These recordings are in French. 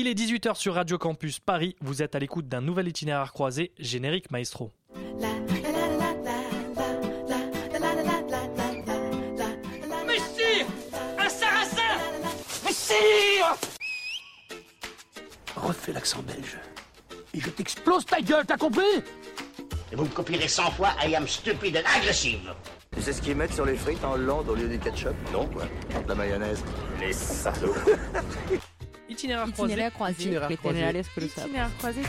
Il est 18h sur Radio Campus Paris. Vous êtes à l'écoute d'un nouvel itinéraire croisé, générique maestro. Messire Un sarrasin Messire Refais l'accent belge. Et je t'explose ta gueule, t'as compris Et vous me copierez 100 fois I am stupid and aggressive. Tu sais ce qu'ils mettent sur les frites en Hollande au lieu du ketchup Non, quoi. De la mayonnaise. Les salauds. Itinéraire croisé. Itinéraire croisé. Itinéraire croisé. Itinéraire croisé.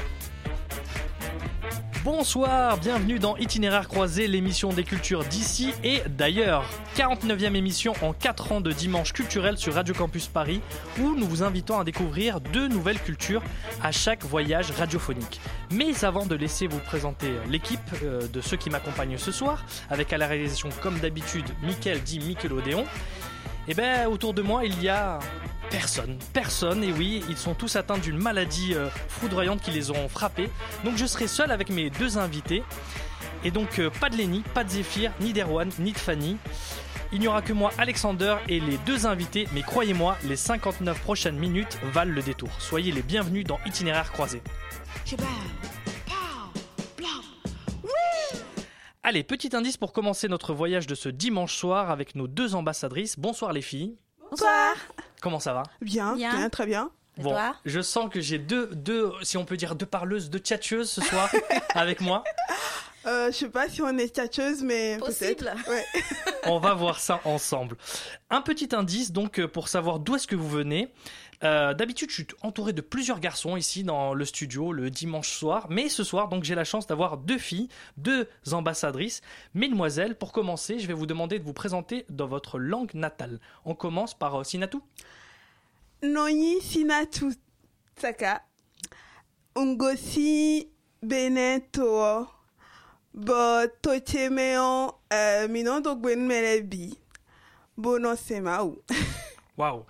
Bonsoir, bienvenue dans Itinéraire croisé, l'émission des cultures d'ici et d'ailleurs. 49e émission en 4 ans de dimanche culturel sur Radio Campus Paris, où nous vous invitons à découvrir deux nouvelles cultures à chaque voyage radiophonique. Mais avant de laisser vous présenter l'équipe euh, de ceux qui m'accompagnent ce soir, avec à la réalisation comme d'habitude Mickaël dit Michelodéon, et ben autour de moi il y a Personne, personne, et oui, ils sont tous atteints d'une maladie euh, foudroyante qui les ont frappés. Donc je serai seul avec mes deux invités. Et donc euh, pas de Lenny, pas de Zéphyr, ni d'Erwan, ni de Fanny. Il n'y aura que moi, Alexander, et les deux invités, mais croyez-moi, les 59 prochaines minutes valent le détour. Soyez les bienvenus dans Itinéraire croisé. Allez, petit indice pour commencer notre voyage de ce dimanche soir avec nos deux ambassadrices. Bonsoir les filles. Bonsoir. Comment ça va? Bien, Bien. bien, très bien. Bon, toi? je sens que j'ai deux, deux, si on peut dire deux parleuses, deux tchatcheuses ce soir avec moi. Euh, je sais pas si on est tchatcheuse, mais peut-être. Possible. Ouais. On va voir ça ensemble. Un petit indice donc euh, pour savoir d'où est-ce que vous venez. Euh, D'habitude, je suis entouré de plusieurs garçons ici dans le studio le dimanche soir, mais ce soir, donc j'ai la chance d'avoir deux filles, deux ambassadrices. Mesdemoiselles, pour commencer, je vais vous demander de vous présenter dans votre langue natale. On commence par euh, Sinatou. Noni Sinatu Saka. Ungosi Beneto. Bo Tochemeo euh, Minon Dogwen Melebi. Bono Semaou. Waouh.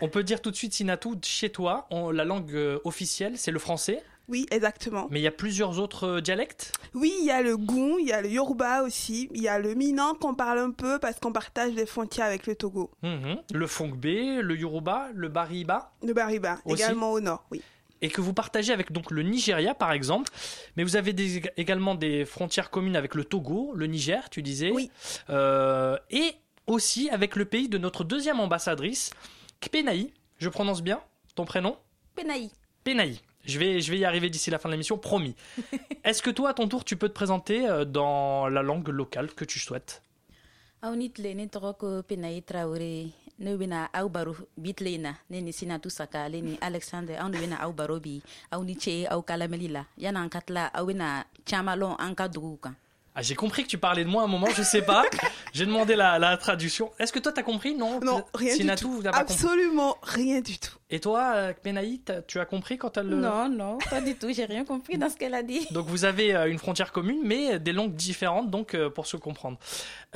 On peut dire tout de suite Sinatou, chez toi, on- la langue euh, officielle, c'est le français, Oui, exactement. mais il y a plusieurs autres euh, dialectes? Oui, il y a le Goun, il y a le Yoruba aussi. Il y a le Minan qu'on parle un peu parce qu'on partage les frontières avec le Togo. Mhm. Le Fongbe, le Yoruba, le Bariba, Le Bariba, Aussi également au nord, oui. et que vous partagez avec donc le Nigeria par exemple, mais vous avez des- également des frontières communes avec le Togo, le Niger, tu disais, Oui. Euh, et aussi avec le pays de notre deuxième ambassadrice, Kpenaï. Je prononce bien ton prénom Penaï. Penaï. Je vais, je vais y arriver d'ici la fin de l'émission, promis. Est-ce que toi, à ton tour, tu peux te présenter euh, dans la langue locale que tu souhaites? Aunit le ne tɔgɔ ko Penaï Traoré. Ne bɛna aw baro bi tile in na ne ni Sinatu Saka ale ni Alexandre anw de bɛna aw baro bi aw ni ce aw ka lamɛnli la yan'an ka tila aw bɛna caman lɔn an ka duguw kan. Ah, j'ai compris que tu parlais de moi à un moment, je sais pas. j'ai demandé la, la traduction. Est-ce que toi, t'as compris? Non Non, rien Sinatou, du tout. pas compris Absolument rien du tout. Et toi, euh, Kpenaï, t'as- tu as compris quand elle le... Non, non, pas du tout. J'ai rien compris dans ce qu'elle a dit. Donc vous avez euh, une frontière commune, mais des langues différentes, donc euh, pour se comprendre.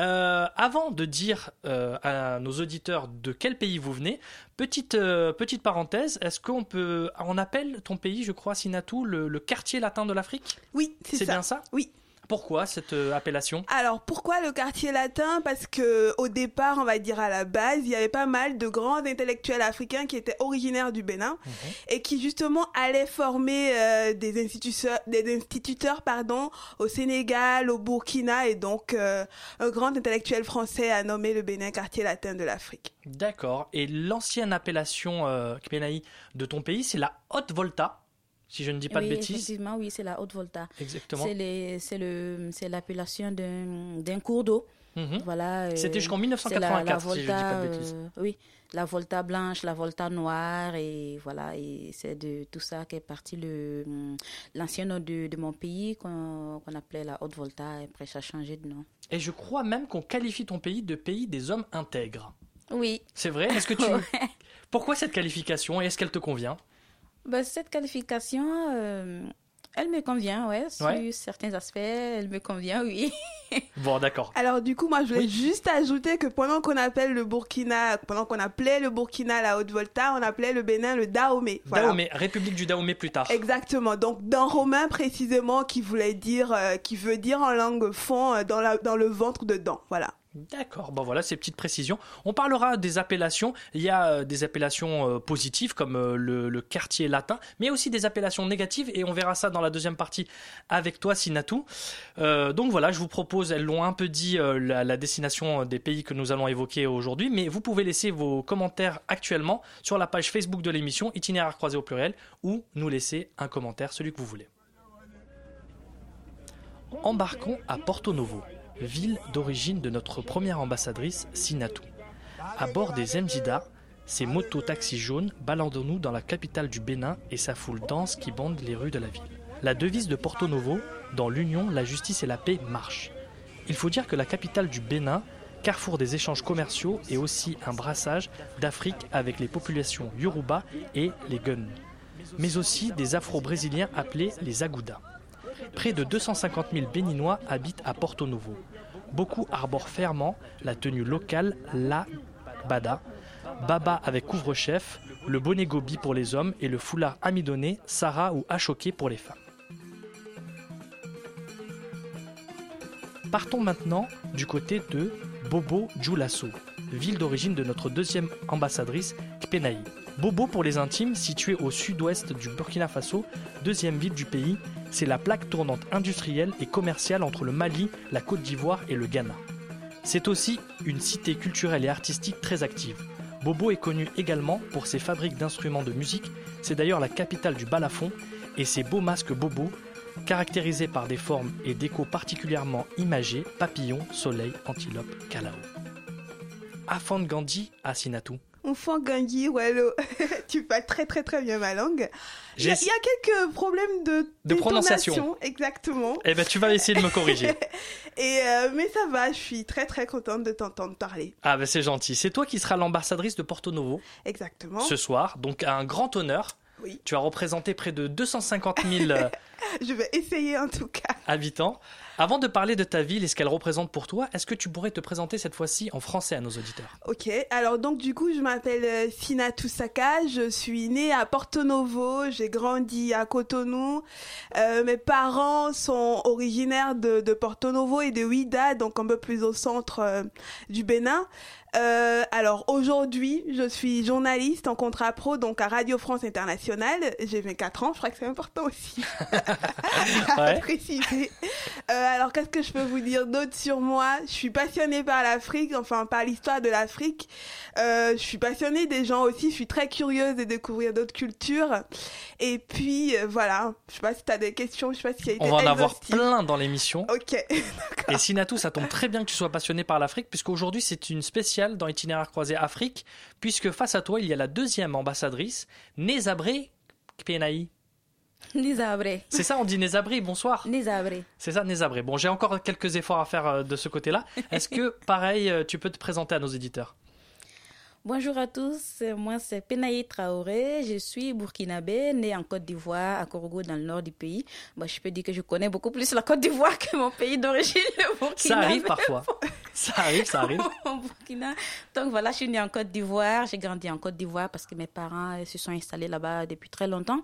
Euh, avant de dire euh, à nos auditeurs de quel pays vous venez, petite euh, petite parenthèse, est-ce qu'on peut, on appelle ton pays, je crois, Sinatou, le, le quartier latin de l'Afrique? Oui, c'est bien ça? Oui. Pourquoi cette euh, appellation? Alors pourquoi le quartier latin? Parce que au départ, on va dire à la base, il y avait pas mal de grands intellectuels africains qui étaient originaires du Bénin Mhm. et qui justement allaient former euh, des instituteurs, des instituteurs pardon, au Sénégal, au Burkina et donc euh, un grand intellectuel français a nommé le Bénin quartier latin de l'Afrique. D'accord. Et l'ancienne appellation Kpenaï de ton pays, c'est la Haute Volta, si je ne dis pas oui, de bêtises. effectivement, oui, c'est la Haute-Volta. Exactement. C'est l'appellation d'un cours d'eau. Mhm. Voilà. euh, C'était jusqu'en c'est la- la 1984, si je ne dis Volta, pas de bêtises. euh, oui, la Volta blanche, la Volta noire, et voilà, et c'est de tout ça qu'est parti hum, l'ancien nom de, de mon pays qu'on qu'on appelait la Haute Volta, et après ça a changé de nom. Et je crois même qu'on qualifie ton pays de pays des hommes intègres. Oui, C'est vrai? Est-ce que tu... Pourquoi cette qualification et est-ce qu'elle te convient? Ben, cette qualification, euh, elle me convient, ouais, sur Ouais. certains aspects, elle me convient, oui. Bon, d'accord. Alors du coup, moi, je voulais Oui. juste ajouter que pendant qu'on appelle le Burkina, pendant qu'on appelait le Burkina la Haute-Volta, on appelait le Bénin le Dahomey. Voilà. Dahomey, République du Dahomey plus tard. Exactement. Donc dans romain précisément, qui voulait dire, euh, qui veut dire en langue fond euh, dans la dans le ventre dedans. Voilà. D'accord, bon voilà ces petites précisions. On parlera des appellations. Il y a euh, des appellations euh, positives comme euh, le, quartier latin, mais aussi des appellations négatives et on verra ça dans la deuxième partie avec toi Sinatou. Donc voilà, je vous propose, elles l'ont un peu dit, la, la destination des pays que nous allons évoquer aujourd'hui, mais vous pouvez laisser vos commentaires actuellement sur la page Facebook de l'émission Itinéraire croisé au pluriel ou nous laisser un commentaire, celui que vous voulez. Embarquons à Porto Novo, ville d'origine de notre première ambassadrice Sinatou. À bord des Mjida, ces motos-taxis jaunes, baladons-nous dans la capitale du Bénin et sa foule dense qui bande les rues de la ville. La devise de Porto Novo, dans l'union, la justice et la paix marche. Il faut dire que la capitale du Bénin, carrefour des échanges commerciaux, est aussi un brassage d'Afrique avec les populations Yoruba et les Gun, mais aussi des Afro-Brésiliens appelés les Agoudas. Près de 250 000 Béninois habitent à Porto Novo. Beaucoup arborent fièrement la tenue locale La Bada, Baba avec couvre-chef, le bonnet gobi pour les hommes et le foulard amidonné, Sarah ou achoqué pour les femmes. Partons maintenant du côté de Bobo Dioulasso, ville d'origine de notre deuxième ambassadrice, Kpenaï. Bobo pour les intimes, située au sud-ouest du Burkina Faso, deuxième ville du pays, c'est la plaque tournante industrielle et commerciale entre le Mali, la Côte d'Ivoire et le Ghana. C'est aussi une cité culturelle et artistique très active. Bobo est connu également pour ses fabriques d'instruments de musique, c'est d'ailleurs la capitale du balafon, et ses beaux masques Bobo, caractérisés par des formes et décos particulièrement imagés, papillons, soleil, antilope, calao. Afan Gandhi à Sinatou. Enfant Gangui, Wallo, tu parles très très très bien ma langue. Il y, a, J'ai- il y a quelques problèmes de, De prononciation. Exactement. Eh ben tu vas essayer de me corriger. Et euh, mais ça va, je suis très très contente de t'entendre parler. Ah ben c'est gentil. C'est toi qui seras l'ambassadrice de Porto Novo Exactement. ce soir, donc un grand honneur. Oui. Tu as représenté près de 250 000 euh, Je vais essayer en tout cas. habitants. Avant de parler de ta ville et ce qu'elle représente pour toi, est-ce que tu pourrais te présenter cette fois-ci en français à nos auditeurs? Ok, alors donc du coup je m'appelle euh, Sina Toussaka, je suis née à Porto Novo, j'ai grandi à Cotonou. Euh, mes parents sont originaires de, de Porto Novo et de Ouida, donc un peu plus au centre euh, du Bénin. Euh, alors aujourd'hui, je suis journaliste en contrat pro donc à Radio France Internationale. J'ai 24 ans, je crois que c'est important aussi à Ouais. préciser. Euh, alors qu'est-ce que je peux vous dire d'autre sur moi? Je suis passionnée par l'Afrique, enfin par l'histoire de l'Afrique. Euh, je suis passionnée des gens aussi, je suis très curieuse de découvrir d'autres cultures. Et puis euh, voilà, je sais pas si tu as des questions, je sais pas si On va en avoir plein dans l'émission. Ok. Et Sinatou, ça tombe très bien que tu sois passionné par l'Afrique, puisqu'aujourd'hui c'est une spéciale dans Itinéraire croisé Afrique, puisque face à toi il y a la deuxième ambassadrice, Nézabré Kpenaï. Nizabre. C'est ça, on dit Nézabré, bonsoir. Nizabre. C'est ça, Nézabré. Bon, j'ai encore quelques efforts à faire euh, de ce côté-là. Est-ce que, pareil, euh, tu peux te présenter à nos éditeurs? Bonjour à tous, moi c'est Penaï Traoré, je suis burkinabé, née en Côte d'Ivoire, à Korogo, dans le nord du pays. Bah, je peux dire que je connais beaucoup plus la Côte d'Ivoire que mon pays d'origine, le Burkina. Ça arrive parfois. Ça arrive, ça arrive. Burkina. Donc voilà, je suis née en Côte d'Ivoire, j'ai grandi en Côte d'Ivoire parce que mes parents euh, se sont installés là-bas depuis très longtemps.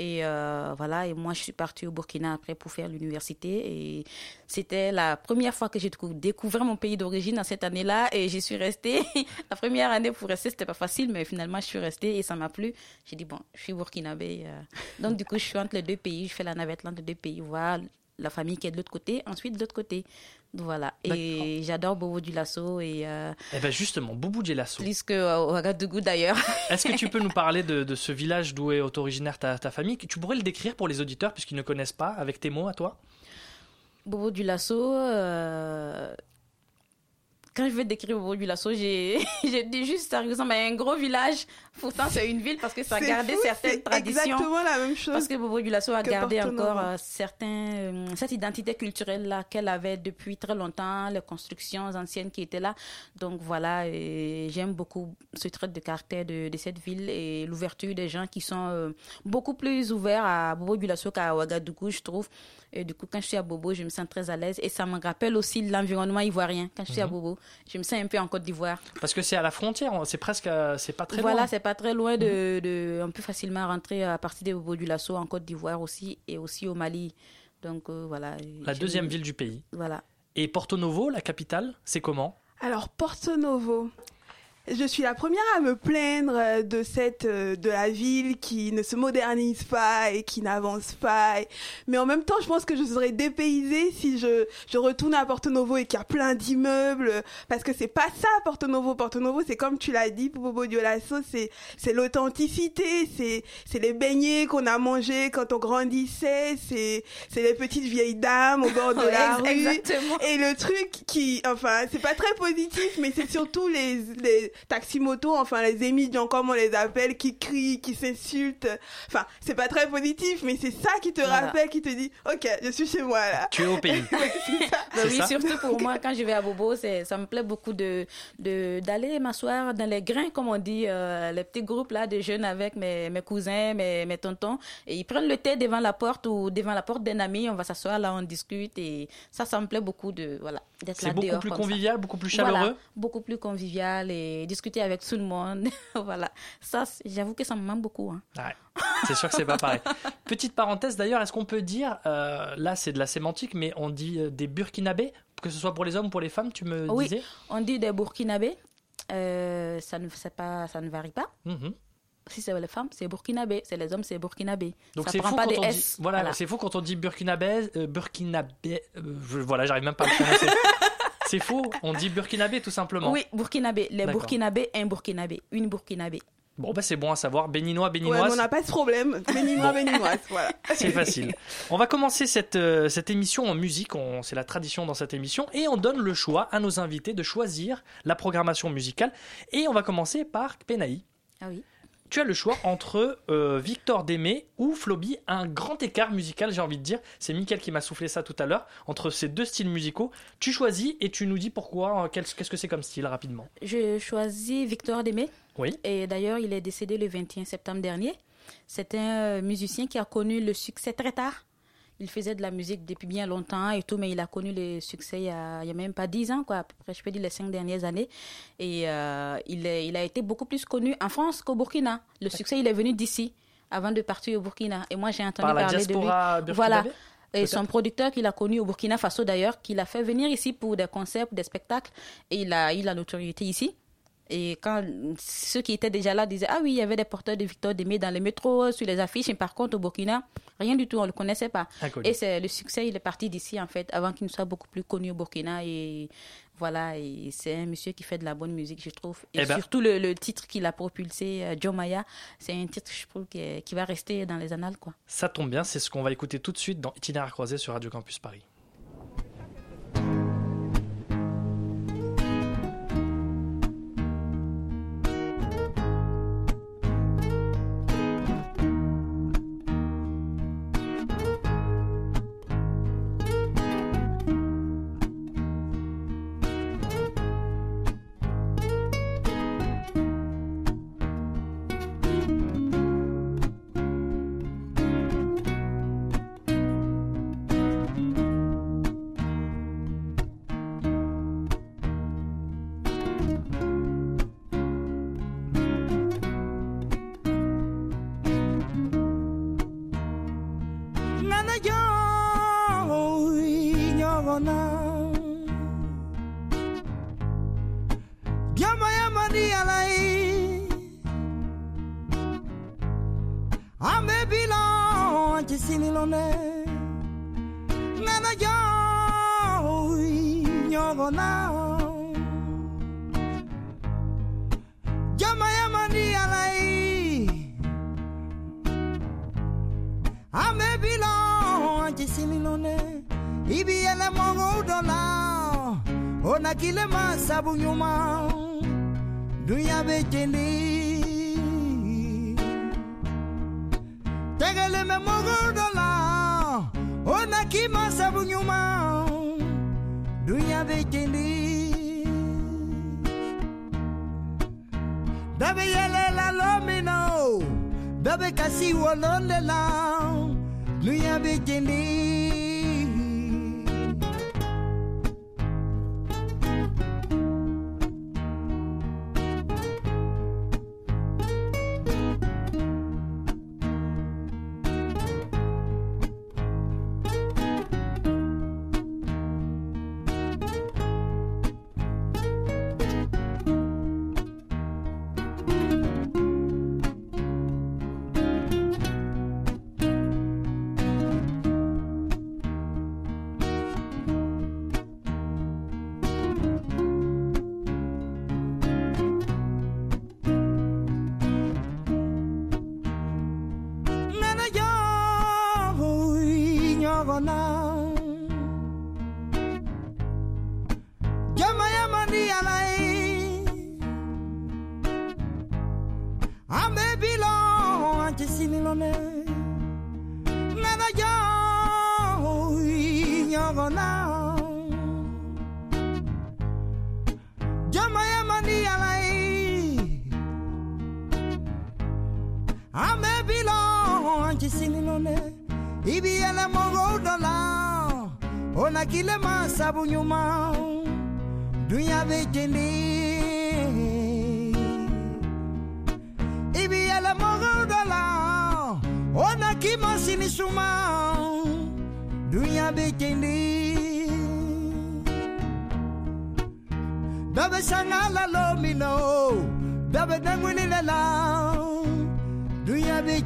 Et euh, voilà, et moi je suis partie au Burkina après pour faire l'université. Et c'était la première fois que j'ai décou- découvert mon pays d'origine dans cette année-là. Et j'y suis restée. la première année pour rester, c'était pas facile, mais finalement je suis restée et ça m'a plu. J'ai dit, bon, je suis burkinabé. euh. Donc du coup, je suis entre les deux pays. Je fais la navette entre les deux pays, voir la famille qui est de l'autre côté, ensuite de l'autre côté. Voilà. Et j'adore Bobo du Lasso et euh, Eh ben justement, Boubou Djelasso. plus que euh, au Ouagadougou d'ailleurs. Est-ce que tu peux nous parler de, de ce village d'où est originaire ta, ta famille? Tu pourrais le décrire pour les auditeurs, puisqu'ils ne connaissent pas, avec tes mots à toi? Bobo du Lasso, euh, quand je vais décrire Bobo du Lasso, j'ai j'ai dit juste ça ressemble à un gros village. Pourtant, c'est une ville parce que ça a gardé fou, certaines c'est traditions. exactement la même chose. Parce que Bobo du Lasso a gardé encore euh, certains, euh, cette identité culturelle là qu'elle avait depuis très longtemps, les constructions anciennes qui étaient là. Donc voilà, j'aime beaucoup ce trait de caractère de, de cette ville et l'ouverture des gens qui sont euh, beaucoup plus ouverts à Bobo du Lasso qu'à Ouagadougou, je trouve. Et du coup, quand je suis à Bobo, je me sens très à l'aise et ça me rappelle aussi l'environnement ivoirien. Quand je suis à Mhm. Bobo, je me sens un peu en Côte d'Ivoire. Parce que c'est à la frontière, c'est presque, c'est pas très Voilà, loin. C'est pas très loin de, de, on peut facilement rentrer à partir de Bobo du Lasso en Côte d'Ivoire aussi et aussi au Mali. Donc euh, voilà. La deuxième ville du pays. Voilà. Et Porto Novo, la capitale, c'est comment? Alors, Porto Novo. Je suis la première à me plaindre euh, de cette euh, de la ville qui ne se modernise pas et qui n'avance pas. Mais en même temps, je pense que je serais dépaysée si je je retourne à Porto Novo et qu'il y a plein d'immeubles parce que c'est pas ça Porto Novo. Porto Novo, c'est comme tu l'as dit, Bobo Dioulasso, c'est c'est l'authenticité, c'est c'est les beignets qu'on a mangés quand on grandissait, c'est c'est les petites vieilles dames au bord de Ouais, la rue. Et le truc qui, enfin, c'est pas très positif, mais c'est surtout les, les taximotos, enfin, les émigrants, comme on les appelle, qui crient, qui s'insultent. Enfin, c'est pas très positif, mais c'est ça qui te Voilà. rappelle, qui te dit, ok, je suis chez moi, là. Tu es au pays. Ça. Oui, ça surtout pour moi, quand je vais à Bobo, c'est, ça me plaît beaucoup de, de, d'aller m'asseoir dans les grains, comme on dit, euh, les petits groupes là de jeunes avec mes, mes cousins, mes, mes tontons. Et ils prennent le thé devant la porte ou devant la porte d'un ami, on va s'asseoir là, on discute. Et ça, ça me plaît beaucoup de, voilà, d'être là C'est beaucoup dehors plus ça. convivial, beaucoup plus Voilà, chaleureux. beaucoup plus convivial et discuter avec tout le monde. voilà. Ça, j'avoue que ça me manque beaucoup. hein. Ouais, c'est sûr que c'est pas pareil. Petite parenthèse d'ailleurs, est-ce qu'on peut dire, euh, là c'est de la sémantique, mais on dit euh, des burkinabés, que ce soit pour les hommes ou pour les femmes, tu me Oui. disais? On dit des Burkinabés. Euh, ça ne pas ça ne varie pas. Mhm. Si c'est les femmes, c'est burkinabé. C'est les hommes, c'est burkinabé. Donc ça c'est prend fou dit, voilà, c'est fou quand on dit burkinabé, euh, burkinabé, euh, je- voilà, j'arrive même pas à le prononcer. c'est faux, on dit burkinabé tout simplement. Oui, burkinabé. Les burkinabés, un burkinabé. Une burkinabé. Bon bah c'est bon à savoir, béninois, Ouais, béninoise. on n'a pas ce problème. Béninois, béninoise, voilà. C'est facile. On va commencer cette, euh, cette émission en musique, c'est la tradition dans cette émission, et on donne le choix à nos invités de choisir la programmation musicale. Et on va commencer par Penaï. Ah oui. Tu as le choix entre euh, Victor Démé ou Floby, un grand écart musical, j'ai envie de dire. C'est Mickaël qui m'a soufflé ça tout à l'heure. Entre ces deux styles musicaux, tu choisis et tu nous dis pourquoi, euh, qu'est-ce que c'est comme style rapidement. Je choisis Victor Démé. Oui. Et d'ailleurs, il est décédé le 21 septembre dernier. C'est un euh, musicien qui a connu le succès très tard. Il faisait de la musique depuis bien longtemps et tout, mais il a connu le succès il y a, il y a même pas 10 ans, quoi, à peu près, je peux dire les 5 dernières années. Et euh, il, est- il a été beaucoup plus connu en France qu'au Burkina. Le succès, il est venu d'ici, avant de partir au Burkina. Et moi, j'ai entendu Par la parler de lui. Voilà. Et son producteur qu'il a connu au Burkina Faso d'ailleurs, qu'il a fait venir ici pour des concerts, pour des spectacles, et il a eu la notoriété ici. Et quand ceux qui étaient déjà là disaient Ah oui, il y avait des porteurs de Victor Démé dans les métros, sur les affiches, mais par contre au Burkina, rien du tout, on ne le connaissait pas. Et c'est le succès, il est parti d'ici en fait, avant qu'il ne soit beaucoup plus connu au Burkina. Et voilà, et c'est un monsieur qui fait de la bonne musique, je trouve. Et Eh ben- surtout le, le titre qu'il a propulsé, euh, Joe Maya, c'est un titre, je trouve, qui, qui va rester dans les annales. quoi. Ça tombe bien, c'est ce qu'on va écouter tout de suite dans Itinéraire croisé sur Radio Campus Paris.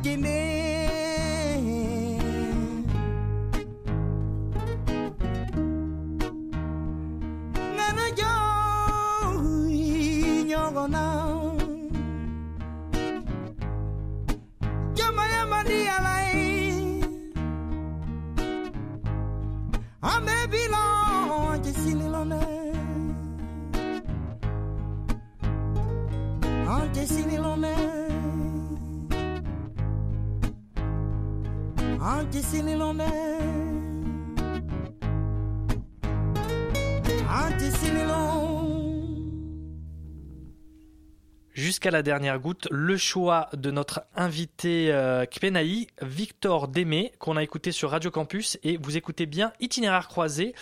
beginning. Jusqu'à la dernière goutte, le choix de notre invité euh, Kpenaï, Victor Démé, qu'on a écouté sur Radio Campus, et vous écoutez bien Itinéraire croisé.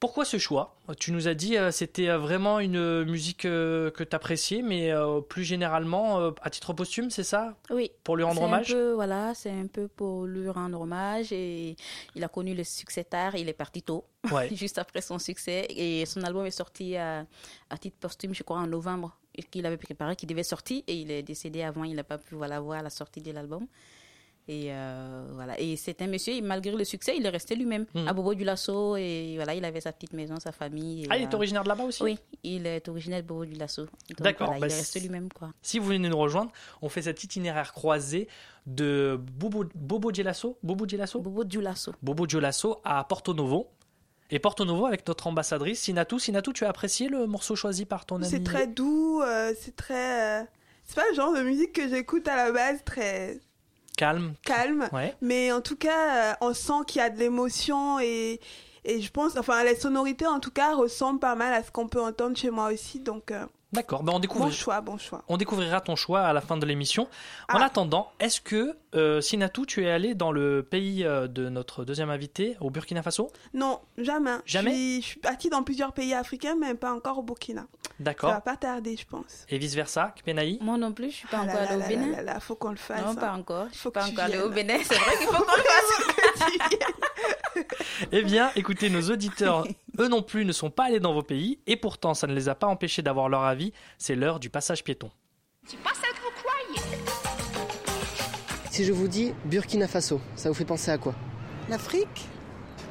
Pourquoi ce choix? Tu nous as dit euh, c'était euh, vraiment une musique euh, que tu appréciais, mais euh, plus généralement, euh, à titre posthume, c'est ça? Oui. Pour lui rendre un hommage? peu, voilà, c'est un peu pour lui rendre hommage et il a connu le succès tard, il est parti tôt, Ouais. juste après son succès et son album est sorti à, à titre posthume, je crois, en novembre, qu'il avait préparé, qu'il devait sortir et il est décédé avant, il n'a pas pu voilà, voir la sortie de l'album. Et euh, voilà. Et c'est un monsieur, et malgré le succès, il est resté lui-même Mhm. à Bobo du Lasso et voilà, il avait sa petite maison, sa famille. et, Ah, il est euh, originaire de là-bas aussi? Oui, il est originaire de Bobo du Lasso. D'accord, voilà, bah, il est c'est- resté lui-même quoi. Si vous venez nous rejoindre, on fait cet itinéraire croisé de Bobo, Bobo Gelasso, Bobo Gelasso Bobo du Lasso. Bobo Gelasso à Porto Novo. Et Porto Novo avec notre ambassadrice Sinatou. Sinatou, tu as apprécié le morceau choisi par ton ami? C'est très doux, euh, c'est très. euh, C'est pas le genre de musique que j'écoute à la base, très calme. calme. Ouais. Mais en tout cas, euh, on sent qu'il y a de l'émotion et, et je pense, enfin, les sonorités en tout cas ressemblent pas mal à ce qu'on peut entendre chez moi aussi. Donc, euh, D'accord, ben on, découvre... bon choix, bon choix. on découvrira ton choix à la fin de l'émission. En Ah. attendant, est-ce que, euh, Sinatou, tu es allé dans le pays euh, de notre deuxième invité, au Burkina Faso? Non, jamais. Jamais? je suis, je suis partie dans plusieurs pays africains, mais pas encore au Burkina. Ça D'accord. va pas tarder, je pense. Et vice-versa, Kpenaï Moi non plus, je suis pas Ah encore allée au là Bénin. là là, faut qu'on le fasse. Non, hein. pas encore. Je Faut suis pas encore allée au. Bénin. C'est vrai qu'il faut qu'on le fasse. Eh bien, écoutez, nos auditeurs, eux non plus, ne sont pas allés dans vos pays, et pourtant, ça ne les a pas empêchés d'avoir leur avis. C'est l'heure du passage piéton. Si je vous dis Burkina Faso, ça vous fait penser à quoi? L'Afrique,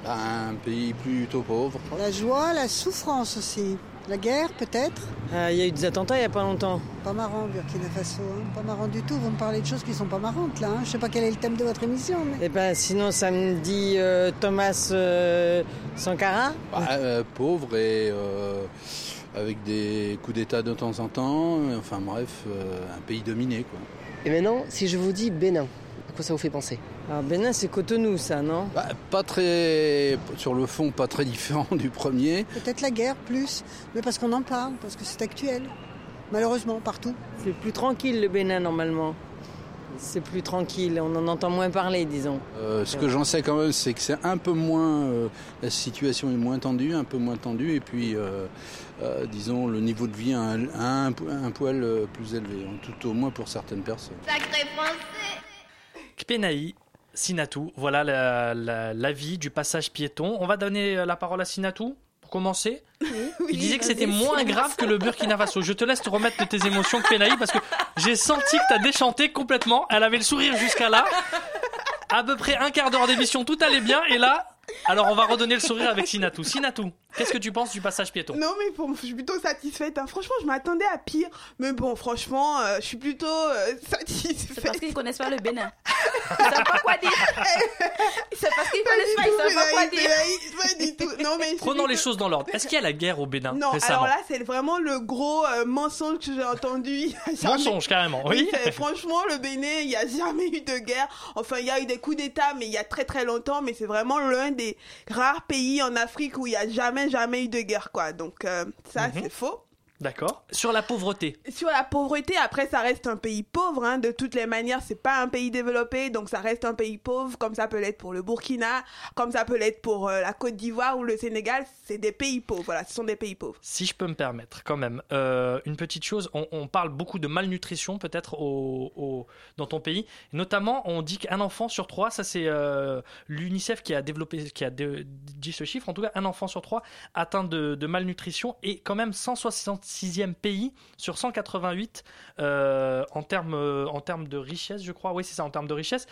Un pays plutôt pauvre. la joie, la souffrance aussi. La guerre peut-être Ah, Il y a eu des attentats il n'y a pas longtemps. Pas marrant Burkina Faso, hein. pas marrant du tout. Vous me parlez de choses qui sont pas marrantes là. hein. Je sais pas quel est le thème de votre émission, mais... Et ben sinon ça me dit euh, Thomas euh, Sankara. Bah, euh, pauvre et euh, avec des coups d'État de temps en temps. Enfin bref, euh, un pays dominé. Quoi. Et maintenant, si je vous dis Bénin, quoi ça vous fait penser? Alors Bénin c'est Cotonou ça, non? Bah, pas très, sur le fond, pas très différent du premier. Peut-être la guerre plus, mais parce qu'on en parle, parce que c'est actuel. Malheureusement, partout. C'est plus tranquille le Bénin normalement. C'est plus tranquille, on en entend moins parler disons. Euh, ce que j'en sais quand même, c'est que c'est un peu moins, euh, la situation est moins tendue, un peu moins tendue, et puis, euh, euh, disons, le niveau de vie a un, a un, un poil plus élevé, tout au moins pour certaines personnes. Kpenaï, Sinatou, voilà la- la- l'avis du passage piéton. On va donner euh, la parole à Sinatou pour commencer. Il disait que c'était moins grave que le Burkina Faso. Je te laisse te remettre de tes émotions, Kpenaï, parce que j'ai senti que tu as déchanté complètement. Elle avait le sourire jusqu'à là. À peu près un quart d'heure d'émission, tout allait bien. Et là, alors on va redonner le sourire avec Sinatou. Sinatou, qu'est-ce que tu penses du passage piéton? Non, mais bon, je suis plutôt satisfaite. hein. Franchement, je m'attendais à pire. Mais bon, franchement, euh, je suis plutôt euh, C'est parce satisfaite. qu'ils connaissent pas le Bénin. savent pas quoi dire. C'est pas, dire. Pas du tout. Non, mais Prenons les que- choses dans l'ordre. Est-ce qu'il y a la guerre au Bénin Non, récemment alors là, c'est vraiment le gros euh, mensonge que j'ai entendu. Jamais- Mensonge, carrément, oui. franchement, le Bénin, il n'y a jamais eu de guerre. Enfin, il y a eu des coups d'État, mais il y a très très longtemps. Mais c'est vraiment l'un des rares pays en Afrique où il n'y a jamais, jamais eu de guerre, quoi. Donc, euh, ça, Mhm. c'est faux. D'accord. Sur la pauvreté. Sur la pauvreté, après, ça reste un pays pauvre. Hein. De toutes les manières, c'est pas un pays développé, donc ça reste un pays pauvre, comme ça peut l'être pour le Burkina, comme ça peut l'être pour euh, la Côte d'Ivoire ou le Sénégal. C'est des pays pauvres. Voilà, ce sont des pays pauvres. Si je peux me permettre, quand même, euh, une petite chose, on, on parle beaucoup de malnutrition peut-être au, au- dans ton pays. Notamment, on dit qu'un enfant sur trois, ça c'est euh, l'UNICEF qui a développé, qui a dit ce chiffre, en tout cas, un enfant sur trois atteint de, de malnutrition et quand même 166e pays sur 188 euh, en termes euh, en termes de richesse, je crois. Oui, c'est ça, en termes de richesse.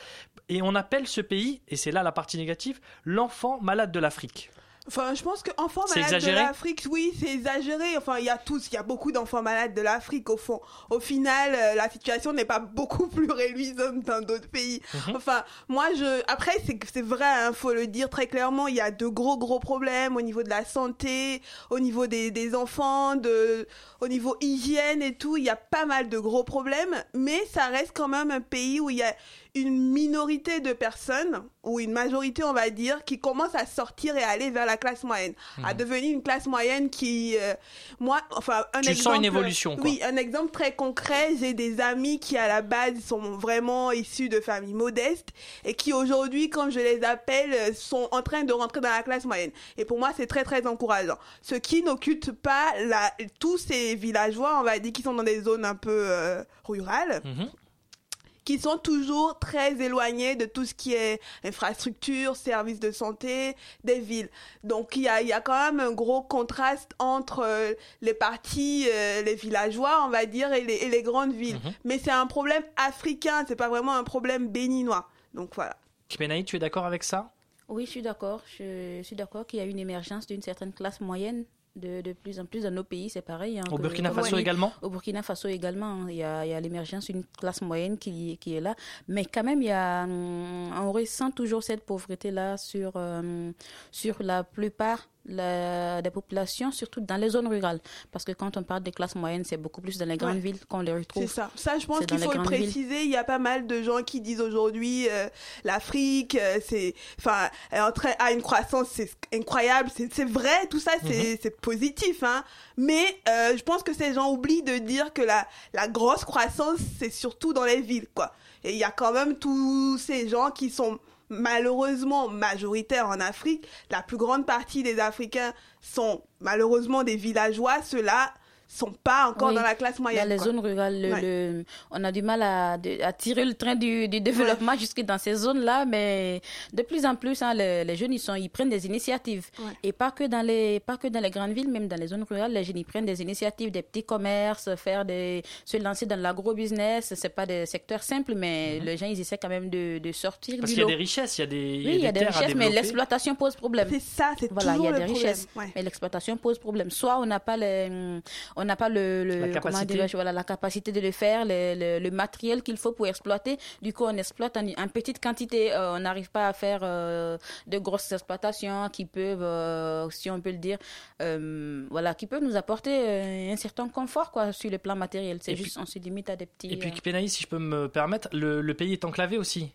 Et on appelle ce pays, et c'est là la partie négative, l'enfant malade de l'Afrique. Enfin, je pense que enfants C'est malades de l'Afrique, oui, c'est exagéré. Enfin, il y a tous, il y a beaucoup d'enfants malades de l'Afrique au fond. Au final, euh, la situation n'est pas beaucoup plus réluisante dans d'autres pays. Mhm. Enfin, moi, je, après, c'est vrai, hein, faut le dire très clairement, il y a de gros gros problèmes au niveau de la santé, au niveau des, des enfants, de, au niveau hygiène et tout. Il y a pas mal de gros problèmes, mais ça reste quand même un pays où il y a une minorité de personnes, ou une majorité, on va dire, qui commence à sortir et à aller vers la classe moyenne, à Mhm. devenir une classe moyenne qui, euh, moi, enfin, un Tu exemple. sens une évolution, quoi. Oui, un exemple très concret, j'ai des amis qui à la base sont vraiment issus de familles modestes et qui aujourd'hui, comme je les appelle, euh, sont en train de rentrer dans la classe moyenne. Et pour moi, c'est très très encourageant. Ce qui n'occulte pas la, tous ces villageois, on va dire, qui sont dans des zones un peu euh, rurales Mhm. Qui sont toujours très éloignés de tout ce qui est infrastructure, services de santé, des villes. Donc il y a, il y a quand même un gros contraste entre euh, les parties, euh, les villageois, on va dire, et les, et les grandes villes. Mhm. Mais c'est un problème africain, c'est pas vraiment un problème béninois. Donc voilà. Kimenaï, tu es d'accord avec ça? Oui, je suis d'accord. Je suis d'accord qu'il y a une émergence d'une certaine classe moyenne. De, de plus en plus dans nos pays, c'est pareil. hein, Au Burkina Faso également? Au Burkina Faso également, hein, il y a, a l'émergence d'une classe moyenne qui, qui est là. Mais quand même, il y a, hum, on ressent toujours cette pauvreté-là sur, euh, sur la plupart la- des populations, surtout dans les zones rurales. Parce que quand on parle des classes moyennes, c'est beaucoup plus dans les grandes Ouais. villes qu'on les retrouve. C'est ça. Ça, je pense qu'il faut le villes. préciser. Il y a pas mal de gens qui disent aujourd'hui euh, l'Afrique, euh, c'est, enfin, est en train a une croissance c'est incroyable. C'est, c'est vrai, tout ça, c'est, c'est positif, hein. Mais euh, je pense que ces gens oublient de dire que la la grosse croissance, c'est surtout dans les villes, quoi. Et il y a quand même tous ces gens qui sont malheureusement majoritaires en Afrique. La plus grande partie des Africains sont malheureusement des villageois. Ceux-là sont pas encore Oui. dans la classe moyenne. Dans les quoi. zones rurales, le- Ouais. le- on a du mal à, tirer le train du, du développement jusque dans ces zones-là, mais de plus en plus, hein, les, les jeunes ils, sont, ils prennent des initiatives. Ouais. Et pas que, dans les, pas que dans les grandes villes, même dans les zones rurales, les jeunes ils prennent des initiatives, des petits commerces, faire des, se lancer dans l'agro-business. C'est pas des secteurs simples, mais les gens ils essaient quand même de, de sortir Mhm. Parce du qu'il y a des richesses, il y a des, Oui, il y a des richesses, mais l'exploitation pose problème. C'est ça, c'est voilà, il y a des problème, richesses, ouais. mais l'exploitation pose problème. Soit on n'a pas les, on n'a pas le, le- La capacité. dirais-je, voilà, la capacité de le faire, le, le- le matériel qu'il faut pour exploiter. Du coup, on exploite en, en petite quantité. Euh, on n'arrive pas à faire euh, de grosses exploitations qui peuvent, euh, si on peut le dire, voilà, qui peuvent nous apporter un certain confort, quoi, sur le plan matériel. C'est juste, on se limite à des petits. Et puis, Kipenaï, si je peux me permettre, le, le pays est enclavé aussi.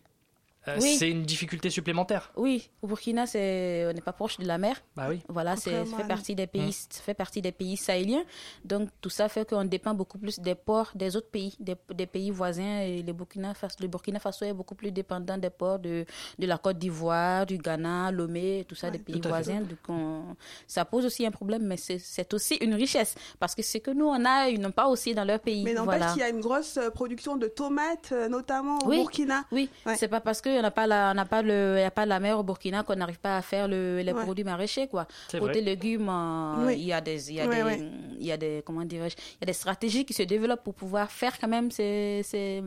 Euh, Oui. C'est une difficulté supplémentaire. Oui, au Burkina, c'est, on n'est pas proche de la mer. Bah oui. Voilà, c'est, ça fait partie des pays, Mm. fait partie des pays sahéliens. Donc tout ça fait qu'on dépend beaucoup plus des ports des autres pays, des, des pays voisins. Et le Burkina Faso, le Burkina Faso est beaucoup plus dépendant des ports de, de la Côte d'Ivoire, du Ghana, Lomé, tout ça, des pays voisins. Donc on- ça pose aussi un problème, mais c'est, c'est aussi une richesse parce que ce que nous on a, ils n'ont pas aussi dans leur pays. Mais n'empêche voilà. qu'il y a une grosse production de tomates, euh, notamment au Oui. Burkina. Oui, Ouais. c'est pas parce qu'il n'y a pas la, on n'a pas le, y a pas la mer au Burkina qu'on n'arrive pas à faire le, les Ouais. produits maraîchers, quoi. Côté vrai. légumes, euh, Oui. il y a des, il y a des, il y a des, comment dirais-je, il y a des stratégies qui se développent pour pouvoir faire quand même ces, ces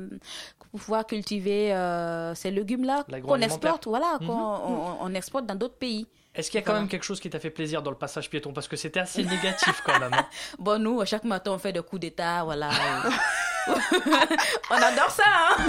pour pouvoir cultiver euh, ces légumes-là qu'on exporte, voilà, Mhm. qu'on on, on exporte dans d'autres pays. Est-ce qu'il y a quand Voilà. même quelque chose qui t'a fait plaisir dans le passage piéton? Parce que c'était assez négatif quand même. hein. Bon, nous, chaque matin, on fait des coups d'État, voilà. On adore ça, hein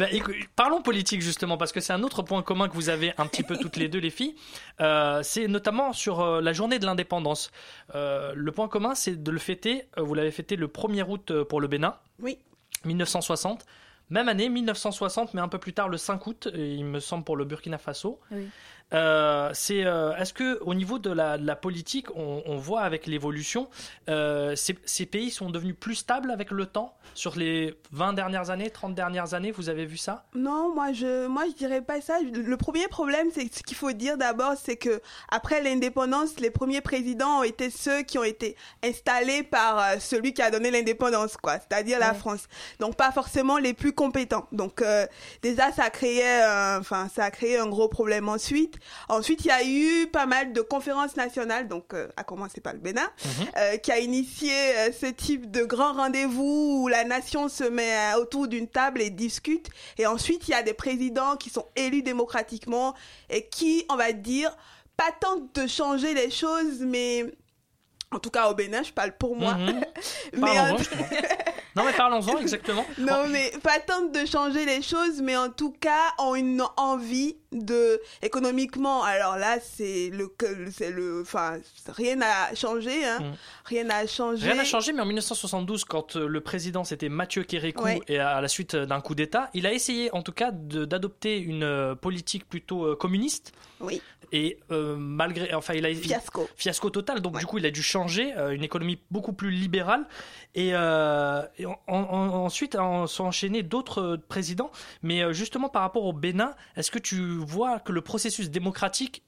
écoute, parlons politique justement, parce que c'est un autre point commun que vous avez un petit peu toutes les deux, les filles. Euh, c'est notamment sur euh, la journée de l'indépendance. Euh, le point commun, c'est de le fêter. vous l'avez fêté le 1er août pour le Bénin. Oui. 1960. Même année, 1960, mais un peu plus tard, le 5 août, il me semble pour le Burkina Faso. Oui. Euh, c'est, euh, est-ce que au niveau de la, de la politique, on, on voit avec l'évolution, euh, ces, ces pays sont devenus plus stables avec le temps? Sur les 20 dernières années, 30 dernières années, vous avez vu ça? Non, moi je, moi je dirais pas ça. Le premier problème, c'est ce qu'il faut dire d'abord, c'est que après l'indépendance, les premiers présidents ont été ceux qui ont été installés par euh, celui qui a donné l'indépendance, quoi, c'est-à-dire la. France. Donc pas forcément les plus compétents. Donc euh, déjà ça a créé, euh, enfin ça a créé un gros problème ensuite. Ensuite il y a eu pas mal de conférences nationales, donc euh, à commencer par le Bénin, euh, qui a initié euh, ce type de grand rendez-vous où la nation se met euh, autour d'une table et discute. Et ensuite, il y a des présidents qui sont élus démocratiquement et qui, on va dire, pas tant de changer les choses, mais en tout cas au Bénin, je parle pour moi. Mhm. mais justement. Non mais parlons-en exactement. non, mais pas tant de changer les choses, mais en tout cas ont une envie de économiquement. Alors là, c'est le, c'est le, enfin, rien n'a changé, hein. Mm. Rien n'a changé. Rien n'a changé, mais en 1972, quand euh, le président c'était Mathieu Kérékou Ouais. et à la suite euh, d'un coup d'État, il a essayé en tout cas d'adopter une euh, politique plutôt communiste. Oui. Et euh, malgré, enfin, il a Fiasco. fiasco total. Donc du coup, il a dû changer euh, une économie beaucoup plus libérale. Et, euh, et en- en- ensuite, en, sont enchaînés d'autres euh, présidents. Mais euh, justement, par rapport au Bénin, est-ce que tu vois que le processus démocratique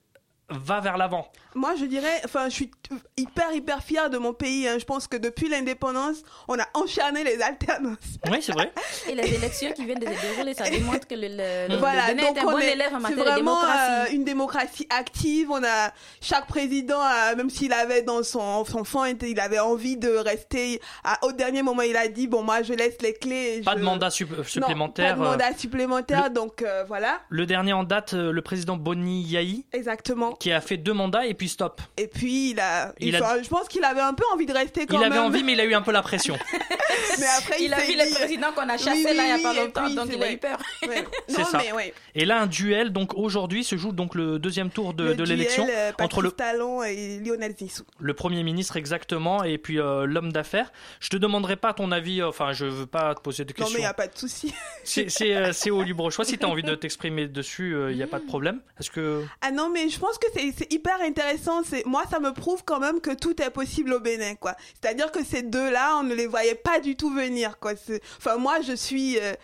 va vers l'avant Moi, je dirais, enfin, je suis hyper, hyper fière de mon pays. hein. Je pense que depuis l'indépendance, on a enchaîné les alternances. Oui, c'est vrai. Et les élections qui viennent de se dérouler, ça démontre que le, le, le voilà, Bénin donc est un on bon est, élève en c'est matière de vraiment démocratie. euh, une démocratie active. On a chaque président, euh, même s'il avait dans son son fond, il avait envie de rester. à- au dernier moment, il a dit bon, moi, je laisse les clés. et Pas je- de mandat sup- Non, supplémentaire. pas de euh, mandat supplémentaire. Donc euh, voilà, Le dernier en date, euh, le président Boni Yahi, exactement. Qui a fait deux mandats et puis stop. Et puis il a, Il il- je pense qu'il avait un peu envie de rester quand il même. avait envie, mais il a eu un peu la pression. mais après, Il a vu le président qu'on a chassé Oui, oui, là il n'y a pas longtemps, puis, donc il a eu peur. Ouais. Non, ça. mais ouais. Et là, un duel, donc aujourd'hui, se joue donc le deuxième tour de, l'élection euh, entre le, Talon et Lionel Zissou. le Premier ministre exactement et puis euh, l'homme d'affaires. Je te demanderai pas ton avis, euh, enfin, je veux pas te poser de Non, mais questions. il n'y a pas de souci. C'est c'est, c'est au libre choix. Si tu as envie de t'exprimer dessus, il n'y a pas de problème. Est-ce que. Ah non, mais je pense que c'est c'est hyper intéressant. C'est Moi, ça me prouve quand même que tout est possible au Bénin, quoi. C'est-à-dire que ces deux-là, on ne les voyait pas du tout venir, quoi. C'est- Enfin, moi, je suis euh,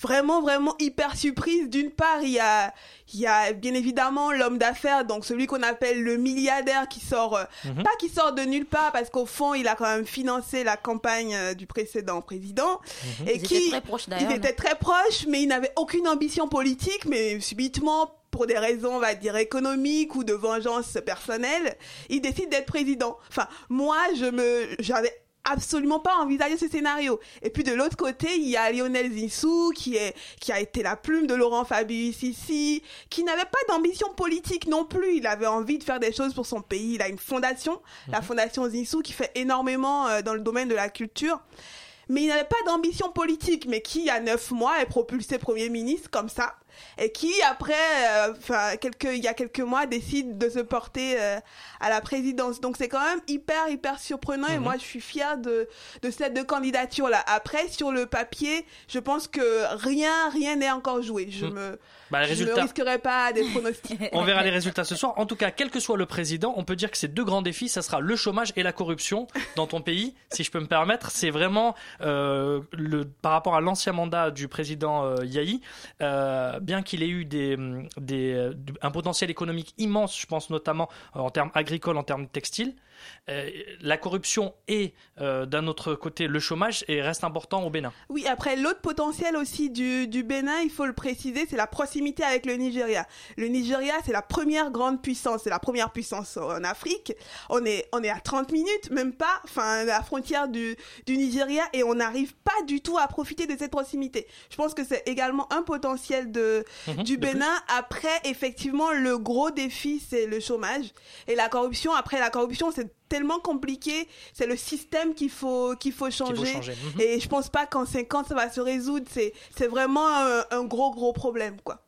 vraiment, vraiment hyper surprise. D'une part, il y a, il y a bien évidemment l'homme d'affaires, donc celui qu'on appelle le milliardaire qui sort, euh, Mhm. pas qui sort de nulle part, parce qu'au fond, il a quand même financé la campagne euh, du précédent président. Mhm. Et Ils qui, étaient très proches il était très proche, mais il n'avait aucune ambition politique, mais subitement, pour des raisons, on va dire, économiques ou de vengeance personnelle, il décide d'être président. Enfin, moi, je me, j'avais absolument pas envisagé ce scénario. Et puis de l'autre côté, il y a Lionel Zissou qui est qui a été la plume de Laurent Fabius ici, qui n'avait pas d'ambition politique non plus. Il avait envie de faire des choses pour son pays. Il a une fondation, la fondation Zissou, qui fait énormément euh, dans le domaine de la culture. Mais il n'avait pas d'ambition politique, mais qui, il y a neuf mois, est propulsé Premier ministre comme ça, et qui, après, euh, enfin, quelques, il y a quelques mois, décide de se porter euh, à la présidence. Donc c'est quand même hyper, hyper surprenant, et Mhm. moi, je suis fière de, de cette deux candidatures-là. Après, sur le papier, je pense que rien, rien n'est encore joué. Je Mhm. me, Bah, les je ne résultats. risquerai pas des pronostics. On verra les résultats ce soir. En tout cas, quel que soit le président, on peut dire que ces deux grands défis, ça sera le chômage et la corruption dans ton pays, si je peux me permettre. C'est vraiment euh, le par rapport à l'ancien mandat du président euh, Yahi, euh, bien qu'il ait eu des, des euh, un potentiel économique immense, je pense notamment euh, en termes agricoles, en termes textiles. euh, la corruption et euh, d'un autre côté le chômage et reste important au Bénin. Oui, après, l'autre potentiel aussi du, du Bénin, il faut le préciser, c'est la proximité avec le Nigeria. Le Nigeria, c'est la première grande puissance, c'est la première puissance en Afrique. On est, on est à 30 minutes, même pas, enfin, à la frontière du, du Nigeria, et on n'arrive pas du tout à profiter de cette proximité. Je pense que c'est également un potentiel de, Mhm, du de Bénin. Après, effectivement, le gros défi, c'est le chômage. Et la corruption, après la corruption, c'est tellement compliqué. C'est le système qu'il faut, qu'il faut changer. changer. Mhm. Et je pense pas qu'en 5 ans, ça va se résoudre. C'est, c'est vraiment un, un gros, gros problème, quoi.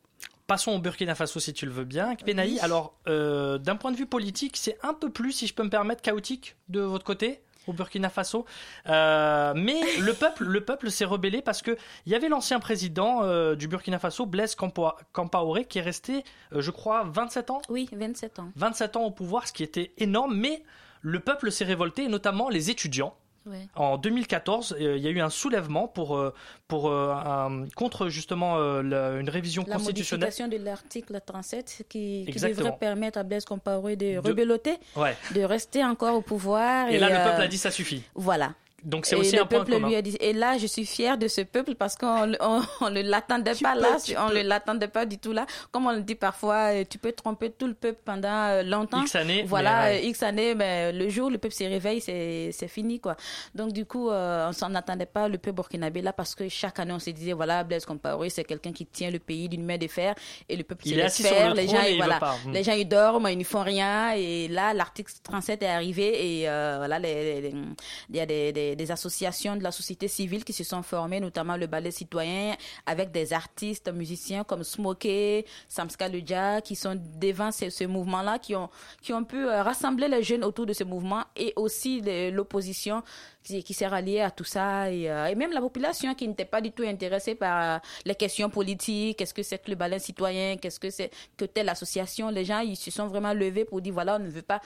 Passons au Burkina Faso si tu le veux bien. Penaï, alors euh, d'un point de vue politique, c'est un peu plus, si je peux me permettre, chaotique de votre côté au Burkina Faso. Euh, mais le peuple, le peuple s'est rebellé parce que il y avait l'ancien président euh, du Burkina Faso, Blaise Campa- Compaoré, qui est resté, euh, je crois, 27 ans. Oui, 27 ans. 27 ans au pouvoir, ce qui était énorme. Mais le peuple s'est révolté, notamment les étudiants. Ouais. En 2014, euh, il y a eu un soulèvement pour, euh, pour, euh, un- contre justement la- une révision La constitutionnelle. modification de l'article 37 qui, qui devrait permettre à Blaise Compaoré de, De- rebeloter, Ouais. de rester encore au pouvoir. Et là, le peuple a dit ça suffit. Voilà. Donc c'est aussi un point commun. lui a dit. Et là, je suis fière de ce peuple parce qu'on on, on ne l'attendait pas peux, là, on peux. ne l'attendait pas du tout là. Comme on le dit parfois, euh, tu peux tromper tout le peuple pendant euh, longtemps. X années, Voilà, mais ouais. euh, X années, mais le jour où le peuple se réveille, c'est c'est fini quoi. Donc du coup, euh, on s'en attendait pas le peuple burkinabé là parce que chaque année on se disait voilà Blaise Compaoré c'est quelqu'un qui tient le pays d'une main de fer et le peuple Il se est laisse assis sur faire. le les trône gens ils- il voilà, pas. Mm. les gens ils dorment, ils ne font rien et là l'article 37 est arrivé et euh, voilà il y a des, des, des associations de la société civile qui se sont formées, notamment le ballet citoyen, avec des artistes, musiciens comme Smokey, Samska Leja, qui sont devant ce, mouvement-là, qui ont, qui ont pu euh, rassembler les jeunes autour de ce mouvement et aussi l'opposition qui, s'est ralliée à tout ça. Et, euh, et même la population qui n'était pas du tout intéressée par euh, les questions politiques, qu'est-ce que c'est que le ballet citoyen, qu'est-ce que c'est? Que telle association, les gens ils se sont vraiment levés pour dire voilà on ne veut pas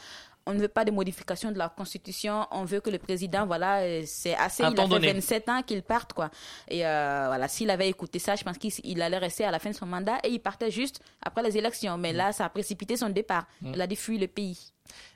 on ne veut pas de modification de la constitution, on veut que le président, voilà, euh, c'est assez, il a fait donné. 27 ans qu'il parte, quoi. Et euh, voilà, s'il avait écouté ça, je pense qu'il il allait rester à la fin de son mandat et il partait juste après les élections. Mais là, ça a précipité son départ. Mm. Il a dû fuir le pays.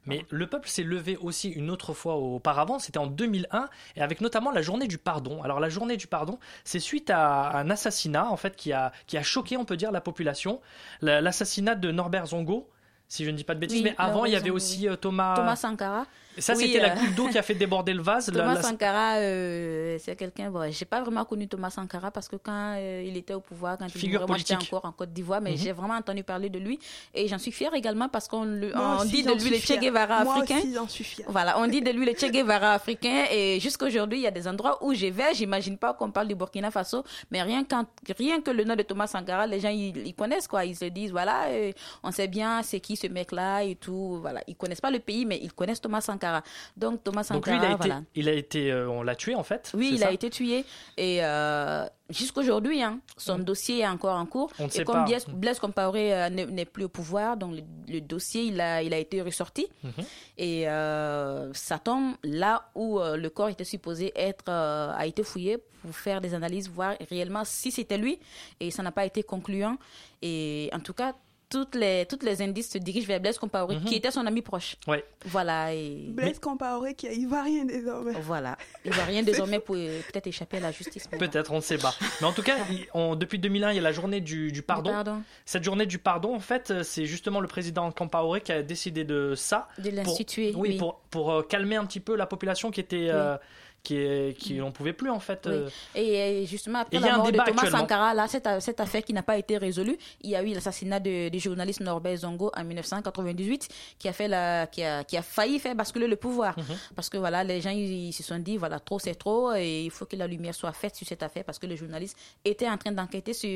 Mais le peuple s'est levé aussi une autre fois auparavant, c'était en 2001, et avec notamment la journée du pardon. Alors la journée du pardon, c'est suite à un assassinat en fait qui a, qui a choqué, on peut dire, la population. La- L'assassinat de Norbert Zongo, si je ne dis pas de bêtises, Oui, mais avant il y avait aussi euh, Thomas. Thomas Sankara. Ça Oui, c'était la euh, goutte d'eau qui a fait déborder le vase. Thomas la- Sankara, euh, c'est quelqu'un. Bon, j'ai pas vraiment connu Thomas Sankara parce que quand euh, il était au pouvoir, quand il Figure j'étais politique. encore en Côte d'Ivoire, mais Mhm. j'ai vraiment entendu parler de lui et j'en suis fière également parce qu'on dit de lui le Che. Guevara Moi africain. aussi, j'en suis fière. Voilà, on dit de lui le Che Guevara africain et jusqu'aujourd'hui, il y a des endroits où je vais, j'imagine pas qu'on parle du Burkina Faso, mais rien, quand, rien que le nom de Thomas Sankara, les gens ils, ils connaissent quoi, ils se disent voilà, euh, on sait bien c'est qui ce mec-là et tout, voilà, ils connaissent pas le pays mais ils connaissent Thomas Sankara. Donc Thomas Donc Sankara, lui il a été, voilà. il a été, euh, on l'a tué en fait. Oui, il ça a été tué et euh, jusqu'aujourd'hui, hein, son dossier est encore en cours. On ne et sait comme pas. Blaise, Blaise Compaoré euh, n'est plus au pouvoir, donc le, le dossier il a, il a été ressorti Mhm. et euh, ça tombe là où euh, le corps était supposé être euh, a été fouillé pour faire des analyses, voir réellement si c'était lui et ça n'a pas été concluant et en tout cas toutes les toutes les indices se dirigent vers Blaise Compaoré Mhm. qui était son ami proche. Ouais. Voilà et Blaise Compaoré qui a ivoirien désormais. voilà, il va rien désormais pour euh, peut-être échapper à la justice. Peut-être, on ne sait pas. Mais en tout cas, on- depuis 2001, il y a la journée du, du pardon. Pardon. Cette journée du pardon, en fait, euh, c'est justement le président Compaoré qui a décidé de ça. De l'instituer, Oui, oui. pour, pour euh, calmer un petit peu la population qui était. euh, qui, qui n'en pouvait plus, en fait. Oui. euh. Et, justement, après Et la mort de Thomas. Sankara, là, cette, cette affaire qui n'a pas été résolue, il y a eu l'assassinat du journaliste Norbert Zongo en 1998 qui a, fait la, qui a, qui a failli faire basculer le pouvoir. Mhm. Parce que voilà, les gens ils, ils se sont dit, voilà, trop c'est trop et il faut que la lumière soit faite sur cette affaire parce que le journaliste était en train d'enquêter sur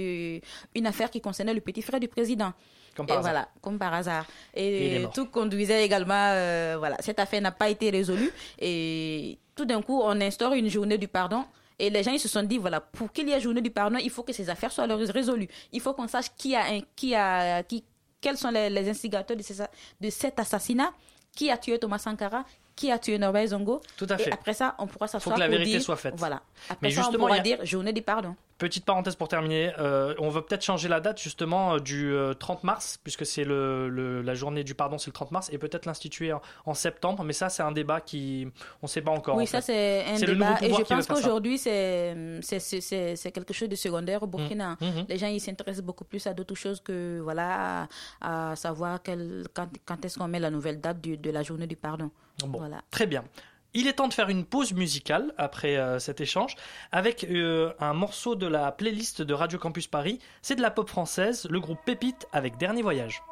une affaire qui concernait le petit frère du président. Comme par et hasard. voilà, comme par hasard. Et tout conduisait également, euh, voilà, cette affaire n'a pas été résolue. Et tout d'un coup, on instaure une journée du pardon. Et les gens, ils se sont dit, voilà, pour qu'il y ait journée du pardon, il faut que ces affaires soient résolues. Il faut qu'on sache qui a, un- qui a, qui, quels sont les, les instigateurs de, ces- de cet assassinat, qui a tué Thomas Sankara, qui a tué Norbert Zongo? Tout à fait. Et après ça, on pourra s'asseoir que la vérité dire, soit faite. Voilà. Après Mais ça, justement, on pourra a- dire journée du pardon. Petite parenthèse pour terminer, euh, on va peut-être changer la date justement euh, du euh, 30 mars, puisque c'est le, le- la journée du pardon, c'est le 30 mars, et peut-être l'instituer en, en septembre, mais ça c'est un débat qui, on ne sait pas encore. Oui, en ça c'est un débat. Et je veut pense qu'aujourd'hui, c'est quelque chose de secondaire au Burkina. Mhm, mhm. Les gens ils s'intéressent beaucoup plus à d'autres choses que voilà, à, à savoir quel- quand, quand est-ce qu'on met la nouvelle date du- de la journée du pardon. Bon, Voilà. très bien. Il est temps de faire une pause musicale après euh, cet échange avec euh, un morceau de la playlist de Radio Campus Paris. C'est de la pop française, le groupe Pépite avec Dernier Voyage.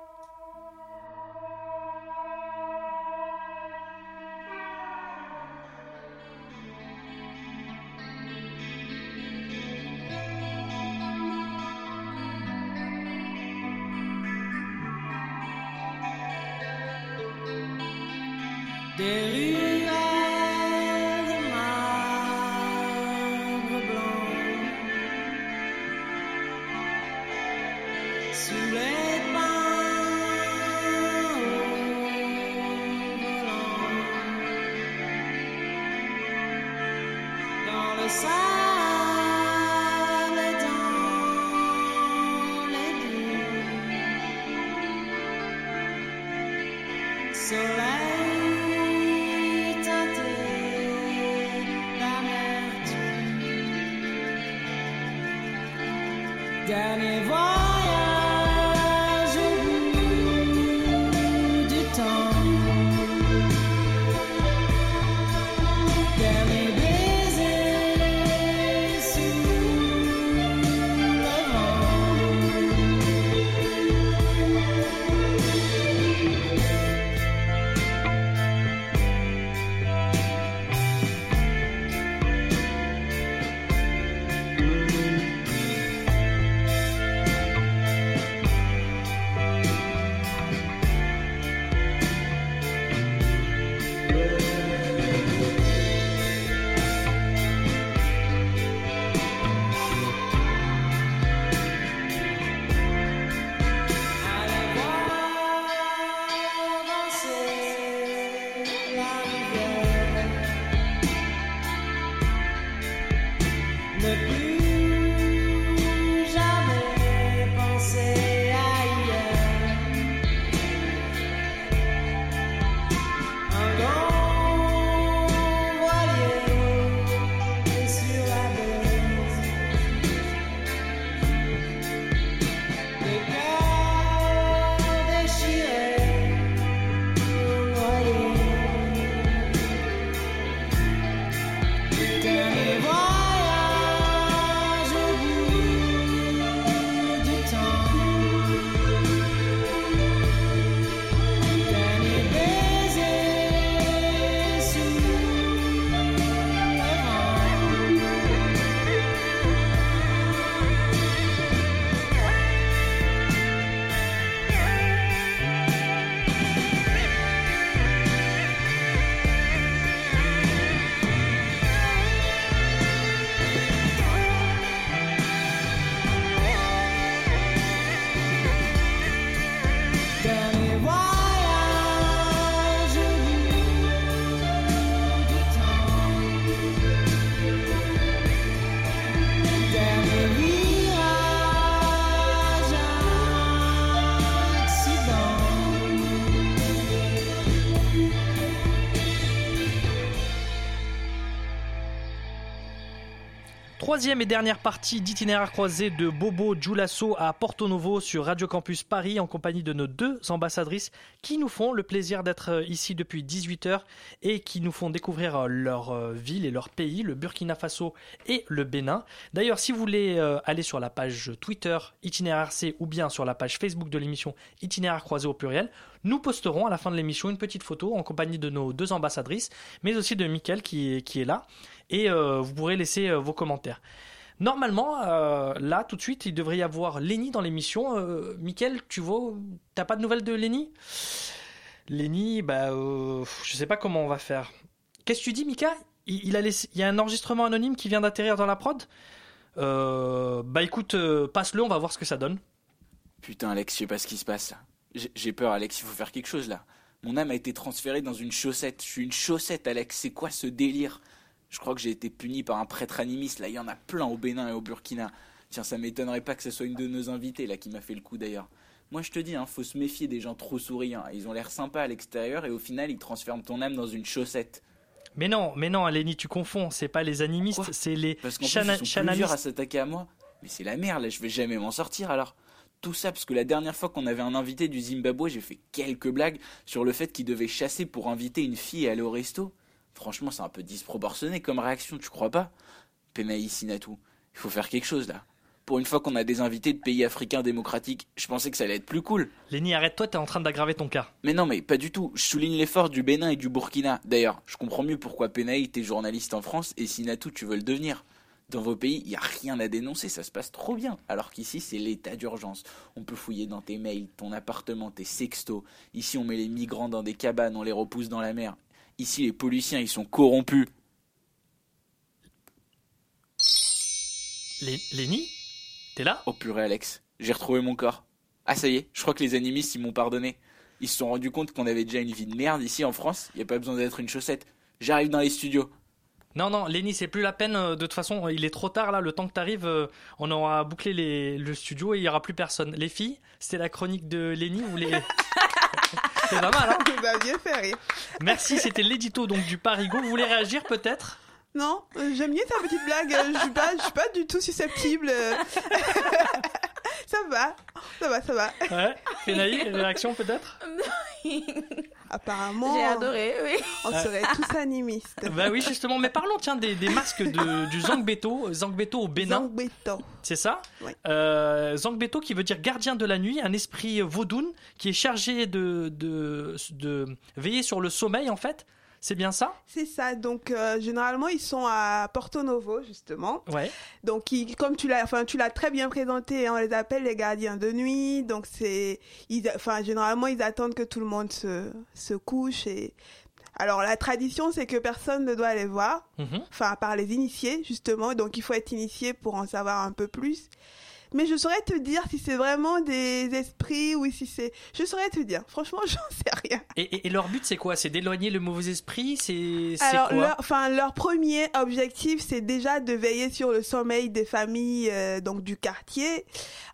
Ne Troisième et dernière partie d'itinéraire croisé de Bobo Giulasso à Porto Novo sur Radio Campus Paris en compagnie de nos deux ambassadrices qui nous font le plaisir d'être euh, ici depuis 18h et qui nous font découvrir euh, leur euh, ville et leur pays, le Burkina Faso et le Bénin. D'ailleurs, si vous voulez aller sur la page Twitter Itinéraire C ou bien sur la page Facebook de l'émission Itinéraire croisé au pluriel, nous posterons à la fin de l'émission une petite photo en compagnie de nos deux ambassadrices, mais aussi de Mickaël qui est là. Et euh, vous pourrez laisser euh, vos commentaires. Normalement, euh, là, tout de suite, il devrait y avoir Lenny dans l'émission. Euh, Mickaël, tu vois, t'as pas de nouvelles de Lenny? Lenny, bah, euh, je sais pas comment on va faire. Qu'est-ce que tu dis, Mika? Il, il a laissé- il y a un enregistrement anonyme qui vient d'atterrir dans la prod? Euh, Bah écoute, euh, passe-le, on va voir ce que ça donne. Putain, Alex, je sais pas ce qui se passe. là. J'ai peur, Alex, il faut faire quelque chose là. Mon âme a été transférée dans une chaussette. Je suis une chaussette, Alex. C'est quoi ce délire? Je crois que j'ai été puni par un prêtre animiste. Là, il y en a plein au Bénin et au Burkina. Tiens, ça m'étonnerait pas que ce soit une de nos invitées là qui m'a fait le coup d'ailleurs. Moi, je te dis, hein, faut se méfier des gens trop souriants. Ils ont l'air sympas à l'extérieur et au final, ils transforment ton âme dans une chaussette. Mais non, mais non, Lenny, tu confonds. C'est pas les animistes, c'est les Parce qu'en plus, chana- ils sont chananistes. plusieurs à s'attaquer à moi. Mais c'est la merde, là, je vais jamais m'en sortir alors. Tout ça parce que la dernière fois qu'on avait un invité du Zimbabwe, j'ai fait quelques blagues sur le fait qu'il devait chasser pour inviter une fille et aller au resto. Franchement, c'est un peu disproportionné comme réaction, tu crois pas? Penaï Sinatou, il faut faire quelque chose là. Pour une fois qu'on a des invités de pays africains démocratiques, je pensais que ça allait être plus cool. Lenny, arrête-toi, t'es en train d'aggraver ton cas. Mais non, mais pas du tout. Je souligne l'effort du Bénin et du Burkina. D'ailleurs, je comprends mieux pourquoi Penaï était journaliste en France et Sinatou, tu veux le devenir. Dans vos pays, il n'y a rien à dénoncer, ça se passe trop bien. Alors qu'ici, c'est l'état d'urgence. On peut fouiller dans tes mails, ton appartement, tes sextos. Ici, on met les migrants dans des cabanes, on les repousse dans la mer. Ici, les policiers, ils sont corrompus. Lé- Lenny T'es là? Oh purée, Alex, j'ai retrouvé mon corps. Ah, ça y est, je crois que les animistes, ils m'ont pardonné. Ils se sont rendus compte qu'on avait déjà une vie de merde ici en France. Il n'y a pas besoin d'être une chaussette. J'arrive dans les studios. Non, non, Lenny, c'est plus la peine. euh, De toute façon, il est trop tard là. Le temps que t'arrives, euh, on aura bouclé les- le studio et il y aura plus personne. Les filles, c'était la chronique de Lenny ou les. c'est pas mal, hein Ça m'a bien fait rire. Merci, c'était l'édito donc du Parigo. Vous voulez réagir peut-être? Non, euh, j'aime bien ta petite blague. euh, Je suis pas, je suis pas du tout susceptible. ça va, ça va, ça va. Ouais. Fenaï, réaction peut-être? Apparemment, J'ai adoré, oui. on serait tous animistes. Bah oui, justement. Mais parlons tiens des, des masques de, du Zangbeto, Zangbeto au Bénin. Zangbeto. C'est ça? Oui. euh, Zangbeto qui veut dire gardien de la nuit, un esprit vaudoun qui est chargé de, de, de veiller sur le sommeil en fait. C'est bien ça? C'est ça. Donc euh, généralement ils sont à Porto Novo justement. Ouais. Donc ils- comme tu l'as, enfin tu l'as très bien présenté, hein, on les appelle les gardiens de nuit. Donc c'est, enfin généralement ils attendent que tout le monde se se couche et alors la tradition c'est que personne ne doit les voir. Mhm. enfin à part les initiés justement, donc il faut être initié pour en savoir un peu plus. Mais je saurais te dire si c'est vraiment des esprits ou si c'est... Je saurais te dire, franchement j'en sais rien. Et, et- et leur but c'est quoi? C'est d'éloigner le mauvais esprit? C'est Alors leur, enfin, leur premier objectif c'est déjà de veiller sur le sommeil des familles euh, donc du quartier.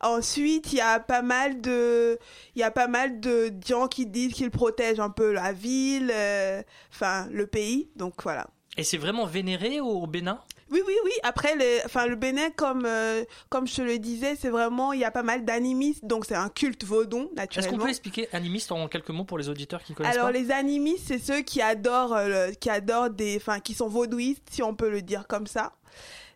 Ensuite il y a pas mal de... Il y a pas mal de gens qui disent qu'ils protègent un peu la ville, euh, enfin le pays, donc voilà. Et c'est vraiment vénéré au Bénin? Oui, oui, oui. Après, les, enfin, le Bénin, comme, euh, comme je te le disais, c'est vraiment, il y a pas mal d'animistes, donc c'est un culte vaudon, Est-ce qu'on naturellement. peut expliquer animiste en quelques mots pour les auditeurs qui connaissent Alors, pas les animistes, c'est ceux qui adorent, euh, le- qui adorent des, enfin, qui sont vaudouistes, si on peut le dire comme ça.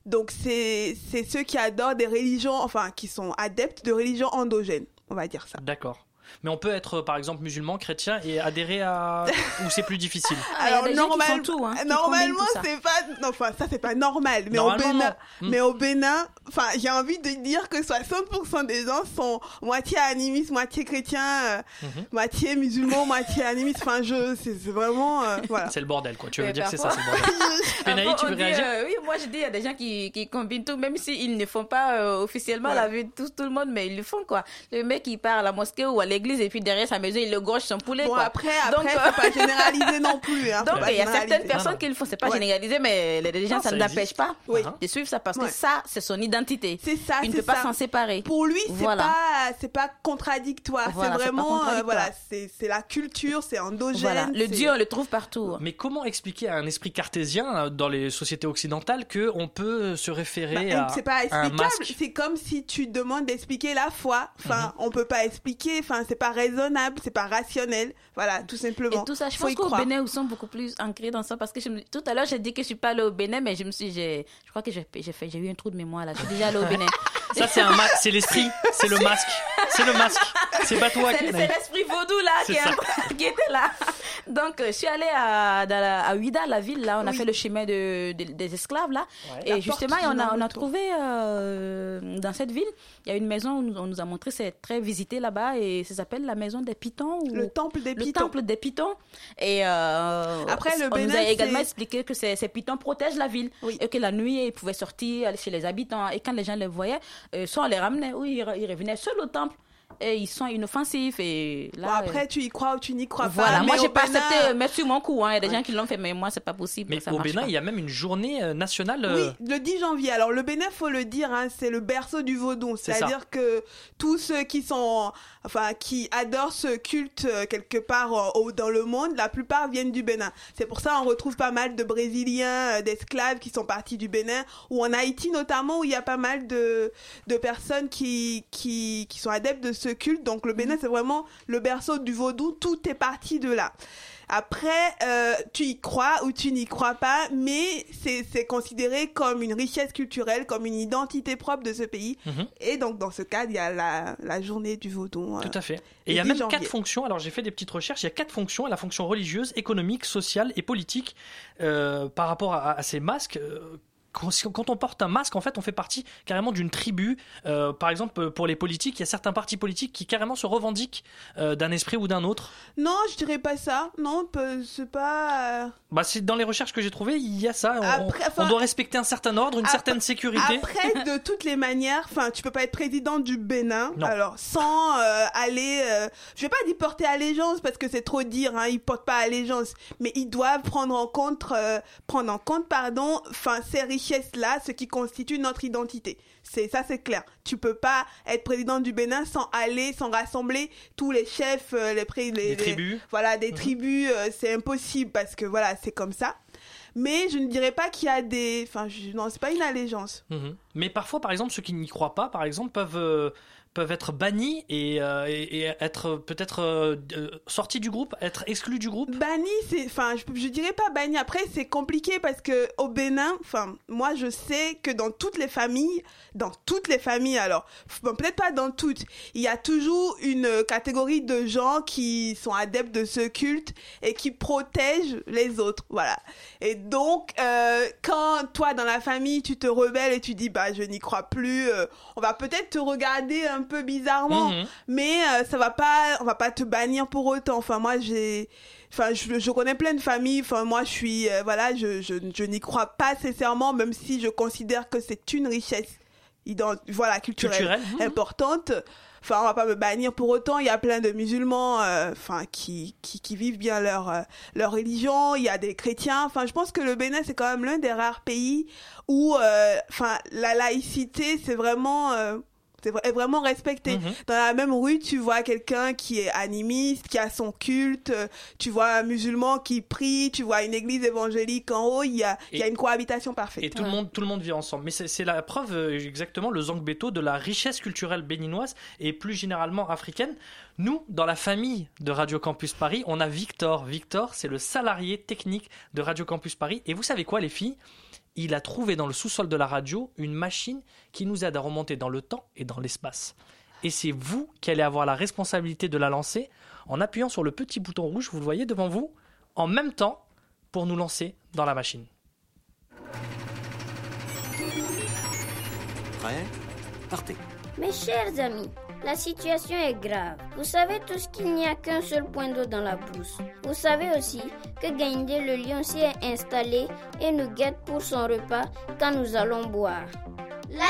Donc, c'est, c'est ceux qui adorent des religions, enfin, qui sont adeptes de religions endogènes, on va dire ça. D'accord. Mais on peut être par exemple musulman, chrétien et adhérer à. ou c'est plus difficile Alors normal- tout, hein, normalement c'est pas non enfin ça c'est pas normal mais au Bénin. Hmm. mais au Bénin enfin j'ai envie de dire que 60% des gens sont moitié animistes moitié chrétiens euh, Mhm. moitié musulmans moitié animistes enfin je c'est vraiment euh, voilà C'est le bordel quoi. Tu veux Mais dire que c'est ça, c'est le bordel. Pénaï, tu veux dit, réagir euh, Oui, moi je dis, il y a des gens qui, qui combinent tout, même s'ils ne font pas euh, officiellement Ouais. la vue de tout, tout le monde, mais ils le font quoi. Le mec il part à la mosquée ou à l'église et puis derrière sa maison il le gorge son poulet bon quoi. après Donc, après euh, faut pas généraliser non plus hein, Donc il y a certaines personnes non. qui le font, c'est pas Ouais. généralisé, mais les gens Non, ça ça ne n'empêche existe. pas Oui. de suivre ça parce Ouais. que ça c'est son identité. c'est ça Il ne peut pas s'en séparer. pour lui c'est Voilà. pas c'est pas contradictoire Voilà, c'est vraiment euh, voilà c'est c'est la culture c'est endogène Voilà, le Dieu on le trouve partout. Mais comment expliquer à un esprit cartésien euh, dans les sociétés occidentales que on peut se référer Bah, à c'est pas un explicable. C'est comme si tu demandes d'expliquer la foi. Enfin, Mhm. on peut pas expliquer. Enfin, c'est pas raisonnable, c'est pas rationnel. Voilà, tout simplement. Et tout ça, je Faut pense qu'au. Bénin, ils sont beaucoup plus ancrés dans ça parce que je me- tout à l'heure, j'ai dit que je suis pas allée au Bénin, mais je me suis, j'ai, je crois que j'ai, j'ai fait, j'ai eu un trou de mémoire là. Je suis déjà allée au Bénin. Ça c'est un masque, c'est l'esprit, c'est le masque, c'est le masque, c'est pas toi. C'est, c'est l'esprit vaudou là C'est qui, est qui était là. Donc, euh, je suis allée à, dans la- à Ouida, la ville là. On a fait le chemin de, de- des esclaves là. Ouais. La Et justement, on a, on a trouvé euh, dans cette ville, il y a une maison où on nous a montré, c'est très visité là-bas et ça s'appelle la maison des pitons. Ou... Le temple des le pitons. temple des pitons. Et euh, Après, le on nous Bénin, a également expliqué que ces, ces pitons protègent la ville Oui. et que la nuit, ils pouvaient sortir, aller chez les habitants. Et quand les gens les voyaient, euh, soit on les ramenait ou ils, ils revenaient seuls au temple. Et ils sont inoffensifs. Et là, Bon, après, euh, tu y crois ou tu n'y crois voilà, pas. moi mais j'ai pas Bénin- accepté euh, mettre sur mon cou. hein. Il y a des Ouais. gens qui l'ont fait, mais moi c'est pas possible. Mais ça au Bénin, pas. il y a même une journée euh, nationale. euh, Oui, le 10 janvier. Alors le Bénin, faut le dire, hein, c'est le berceau du vaudon. C'est-à-dire que tous ceux qui sont, enfin, qui adorent ce culte euh, quelque part euh, au- dans le monde, la plupart viennent du Bénin. C'est pour ça on retrouve pas mal de Brésiliens, euh, d'esclaves qui sont partis du Bénin, ou en Haïti notamment, où il y a pas mal de, de personnes qui, qui, qui sont adeptes de ce ce culte. Donc le Bénin, c'est vraiment le berceau du vaudou. Tout est parti de là. Après, euh, tu y crois ou tu n'y crois pas, mais c'est considéré comme une richesse culturelle, comme une identité propre de ce pays. Mhm. Et donc, dans ce cadre, il y a la, la journée du vaudou. euh, Tout à fait. Et il y a 10 même janvier. quatre fonctions. Alors j'ai fait des petites recherches. Il y a quatre fonctions. La fonction religieuse, économique, sociale et politique euh, par rapport à, à ces masques. Euh, quand, on porte un masque, en fait, on fait partie carrément d'une tribu. Euh, par exemple, pour les politiques, il y a certains partis politiques qui carrément se revendiquent euh, d'un esprit ou d'un autre. Non, je dirais pas ça. Non, c'est pas. euh, Bah, c'est dans les recherches que j'ai trouvées, il y a ça. On, Après, enfin- on doit respecter un certain ordre, une Après- certaine sécurité. Après, de toutes les manières, enfin, tu peux pas être président du Bénin, Non. alors sans euh, aller, euh, je vais pas dire porter allégeance parce que c'est trop dire, hein, ils portent pas allégeance, mais ils doivent prendre en compte, euh, prendre en compte, pardon, enfin, ces richesses-là, ce qui constitue notre identité. C'est ça, c'est clair. Tu peux pas être président du Bénin sans aller, sans rassembler tous les chefs, euh, les, pré- les, Les tribus. voilà, des Mhm. tribus, euh, c'est impossible parce que voilà, c'est comme ça. Mais je ne dirais pas qu'il y a des, enfin, je- non, c'est pas une allégeance. Mhm. Mais parfois, par exemple, ceux qui n'y croient pas, par exemple, peuvent, euh, peuvent être bannis et, euh, être peut-être euh, euh, sortis du groupe, être exclus du groupe. Banni, c'est, enfin, je, je dirais pas banni. Après, c'est compliqué parce que au Bénin, enfin, moi, je sais que dans toutes les familles, dans toutes les familles, alors, bon, peut-être pas dans toutes, il y a toujours une catégorie de gens qui sont adeptes de ce culte et qui protègent les autres, voilà. Et donc, quand toi, dans la famille, tu te rebelles et tu dis, bah, je n'y crois plus, on va peut-être te regarder un peu bizarrement. Mhm. mais euh, ça va pas on va pas te bannir pour autant. Enfin moi j'ai enfin je, je connais plein de familles. Enfin moi je suis euh, voilà je, je, je n'y crois pas sincèrement même si je considère que c'est une richesse ident- voilà culturelle, Culturelle, mhm. importante. Enfin on va pas me bannir pour autant. Il y a plein de musulmans euh, enfin qui, qui qui vivent bien leur leur religion. Il y a des chrétiens. Enfin je pense que le Bénin c'est quand même l'un des rares pays où enfin la laïcité c'est vraiment est vraiment respecté. Mhm. Dans la même rue, tu vois quelqu'un qui est animiste, qui a son culte, tu vois un musulman qui prie, tu vois une église évangélique en haut, il y a, il y a Et- une cohabitation parfaite. Et tout, le monde, tout le monde vit ensemble. Mais c'est c'est la preuve, euh, exactement, le Zangbeto, de la richesse culturelle béninoise et plus généralement africaine. Nous, dans la famille de Radio Campus Paris, on a Victor. Victor, c'est le salarié technique de Radio Campus Paris. Et vous savez quoi, les filles? Il a trouvé dans le sous-sol de la radio une machine qui nous aide à remonter dans le temps et dans l'espace. Et c'est vous qui allez avoir la responsabilité de la lancer en appuyant sur le petit bouton rouge, vous le voyez devant vous, en même temps pour nous lancer dans la machine. Prêt Partez. Mes chers amis, la situation est grave. Vous savez tous qu'il n'y a qu'un seul point d'eau dans la brousse. Vous savez aussi que Gaindé le lion s'y est installé et nous guette pour son repas quand nous allons boire. La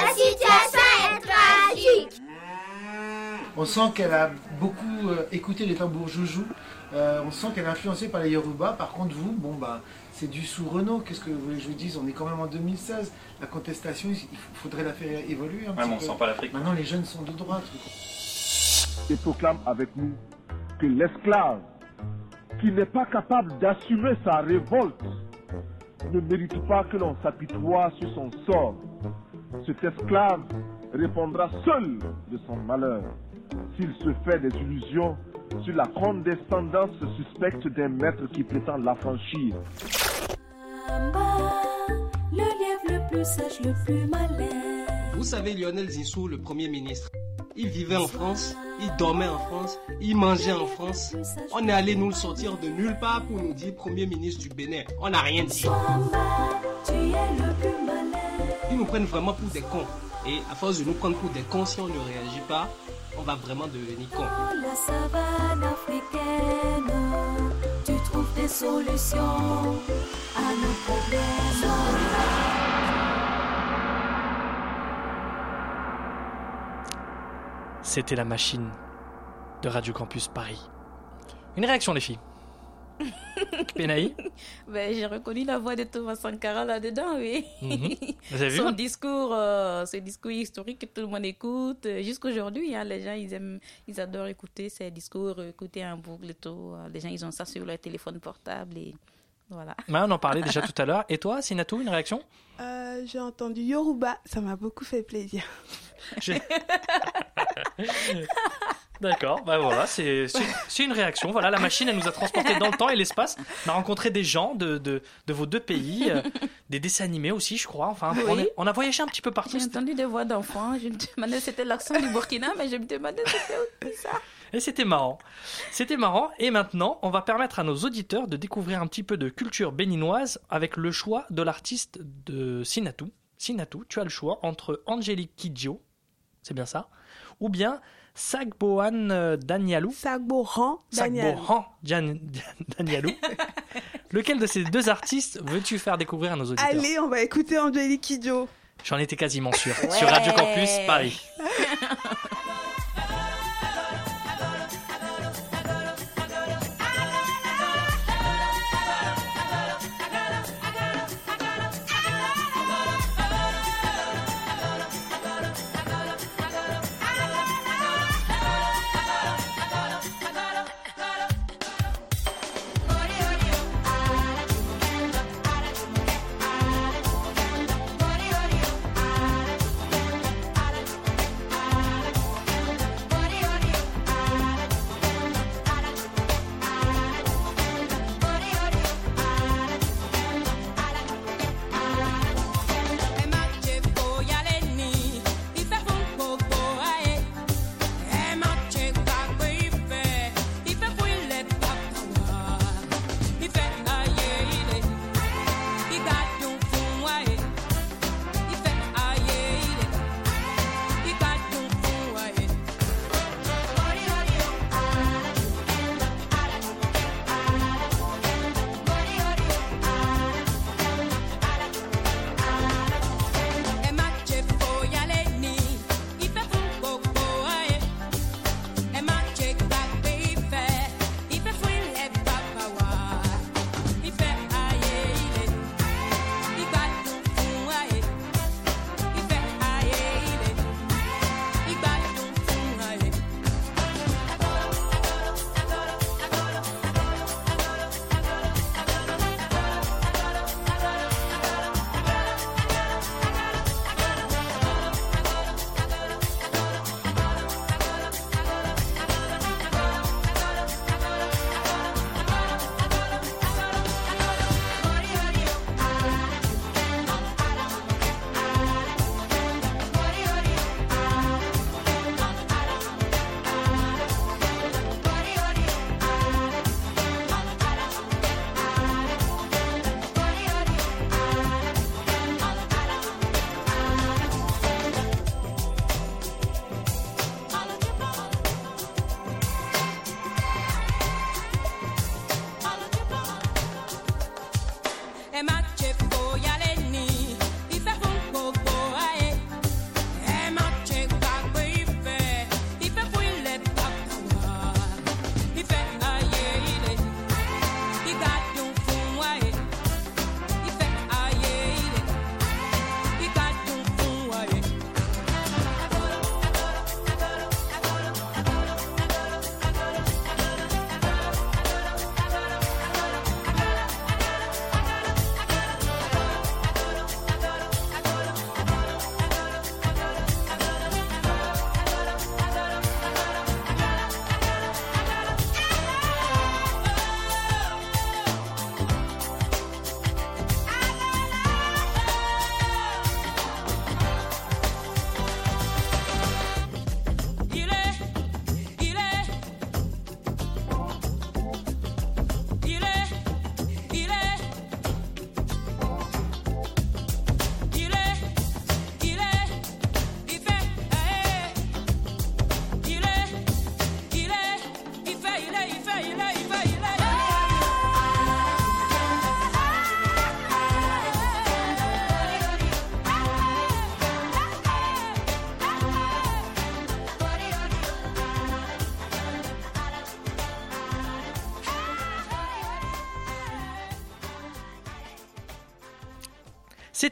On sent qu'elle a beaucoup euh, écouté les tambours joujou. Euh, on sent qu'elle est influencée par les Yoruba. Par contre, vous, bon bah, c'est du sous Renault. Qu'est-ce que vous voulez que je vous dise? On est quand même en 2016. La contestation, il faudrait la faire évoluer un Ouais, petit mais on peu. sent pas l'Afrique. Maintenant, les jeunes sont de droite. et proclame avec nous que l'esclave qui n'est pas capable d'assumer sa révolte ne mérite pas que l'on s'apitoie sur son sort. Cet esclave répondra seul de son malheur s'il se fait des illusions sur la condescendance suspecte d'un maître qui prétend l'affranchir. Le lièvre le plus sage, le plus malin. Vous savez, Lionel Zinsou, le Premier ministre, il vivait en France, il dormait en France, il mangeait en France. On est allé nous le sortir de nulle part pour nous dire Premier ministre du Bénin. On n'a rien dit. Ils nous prennent vraiment pour des cons. Et à force de nous prendre pour des cons, si on ne réagit pas, on va vraiment devenir cons. Dans la savane africaine, tu trouves des solutions à nos problèmes. C'était la machine de Radio Campus Paris. Une réaction, les filles Penaï Ben, j'ai reconnu la voix de Thomas Sankara là-dedans, oui. Mhm. Vous avez vu Son discours, euh, ce discours historique que tout le monde écoute. Jusqu'aujourd'hui, hein, les gens, ils aiment, ils adorent écouter ces discours, écouter un boucle et tout. Euh, Les gens, ils ont ça sur leur téléphone portable et voilà. Ouais, on en parlait déjà tout à l'heure. Et toi, Sinatou, une réaction? Euh, J'ai entendu Yoruba, ça m'a beaucoup fait plaisir. J'ai- D'accord, bah voilà, c'est une réaction. Voilà, la machine, elle nous a transportés dans le temps et l'espace. On a rencontré des gens de, de, de vos deux pays, euh, des dessins animés aussi, je crois. Enfin, on, Oui. est- on a voyagé un petit peu partout. J'ai entendu des voix d'enfants. Je me demandais si c'était l'accent du Burkina, mais je me demandais si c'était ça. Et c'était marrant. C'était marrant. Et maintenant, on va permettre à nos auditeurs de découvrir un petit peu de culture béninoise avec le choix de l'artiste de Sinatou. Sinatou, tu as le choix entre Angélique Kidjo, c'est bien ça, ou bien Sagbohan euh, Danialou. Sagbohan Danialou. Sagbohan Jan- Danialou. Lequel de ces deux artistes veux-tu faire découvrir à nos auditeurs Allez, on va écouter Angélique Kidjo. J'en étais quasiment sûr. Sur Radio Campus Paris.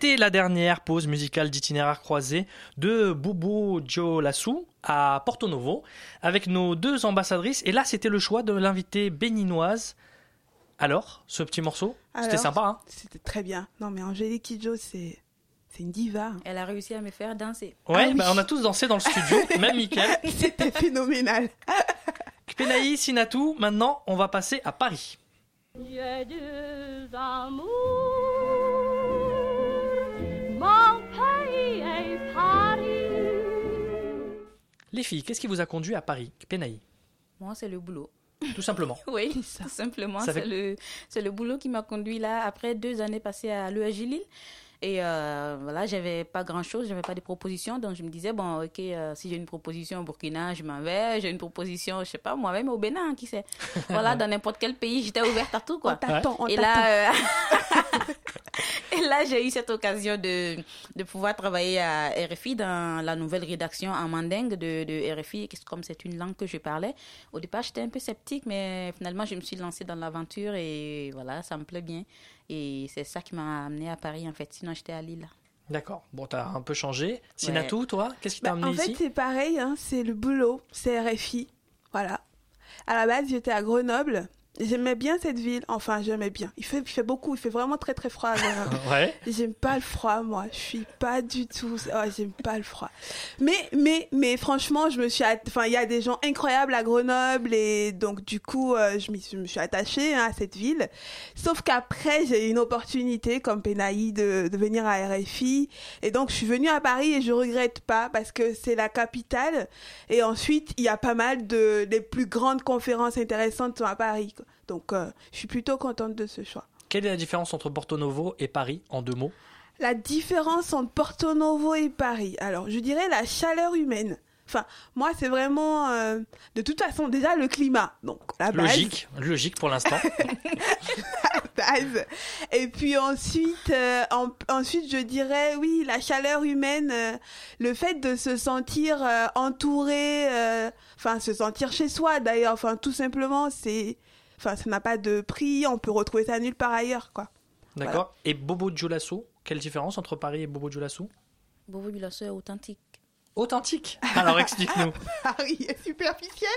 C'était la dernière pause musicale d'itinéraire croisé de Boubou Diolassou à Porto Novo avec nos deux ambassadrices. Et là, c'était le choix de l'invitée béninoise. Alors, ce petit morceau, c'était sympa, hein? C'était très bien. Non, mais Angélique Kidjo, c'est C'est une diva. Elle a réussi à me faire danser. Ouais, Ah oui. bah, on a tous dansé dans le studio, même Mickaël. C'était phénoménal. Kpenaï, Sinatou, maintenant on va passer à Paris. Deux amours, mon pays est Paris. Les filles, qu'est-ce qui vous a conduit à Paris Kpenaï, Moi, c'est le boulot. tout simplement. Oui, tout simplement. Fait- C'est le, boulot qui m'a conduit là après deux années passées à l'EAJ Lille. Et euh, voilà, j'avais pas grand chose, j'avais pas de propositions. Donc je me disais, bon, ok, euh, si j'ai une proposition au Burkina, je m'en vais. J'ai une proposition, je sais pas, moi-même au Bénin, qui sait. Voilà, dans n'importe quel pays, j'étais ouverte à tout, quoi. On t'attend, on Et là, euh, là, j'ai eu cette occasion de, de pouvoir travailler à RFI dans la nouvelle rédaction en mandingue de, de RFI, comme c'est une langue que je parlais. Au départ, j'étais un peu sceptique, mais finalement, je me suis lancée dans l'aventure et voilà, ça me plaît bien. Et c'est ça qui m'a amenée à Paris, en fait. Sinon, j'étais à Lille. D'accord. Bon, t'as un peu changé. Sinatou, toi, qu'est-ce qui t'a Bah, amené en fait, ici? c'est pareil, hein, c'est le boulot, c'est RFI. Voilà. À la base, j'étais à Grenoble. J'aimais bien cette ville. Enfin, j'aimais bien. Il fait, il fait beaucoup. Il fait vraiment très, très froid. Ouais. J'aime pas le froid, moi. Je suis pas du tout. Oh, j'aime pas le froid. Mais, mais, mais franchement, je me suis. at- Enfin, il y a des gens incroyables à Grenoble et donc du coup, euh, je, me suis attachée hein, à cette ville. Sauf qu'après, j'ai eu une opportunité comme Penaï de, de venir à RFI et donc je suis venue à Paris et je regrette pas parce que c'est la capitale et ensuite il y a pas mal de les plus grandes conférences intéressantes sont à Paris. quoi. Donc, euh, je suis plutôt contente de ce choix. Quelle est la différence entre Porto Novo et Paris en deux mots? La différence entre Porto Novo et Paris. Alors, je dirais la chaleur humaine. Enfin, moi, c'est vraiment, euh, de toute façon, déjà le climat. Donc, la base. Logique, logique pour l'instant. Et puis ensuite, euh, en- ensuite, je dirais, oui, la chaleur humaine, euh, le fait de se sentir euh, entouré, euh, enfin, se sentir chez soi d'ailleurs, enfin, tout simplement, c'est, enfin, ça n'a pas de prix, on peut retrouver ça nulle part ailleurs, quoi. D'accord. Et Bobo Dioulasso, quelle différence entre Paris et Bobo Dioulasso Bobo Dioulasso est authentique. Authentique Alors explique-nous. Paris est superficiel.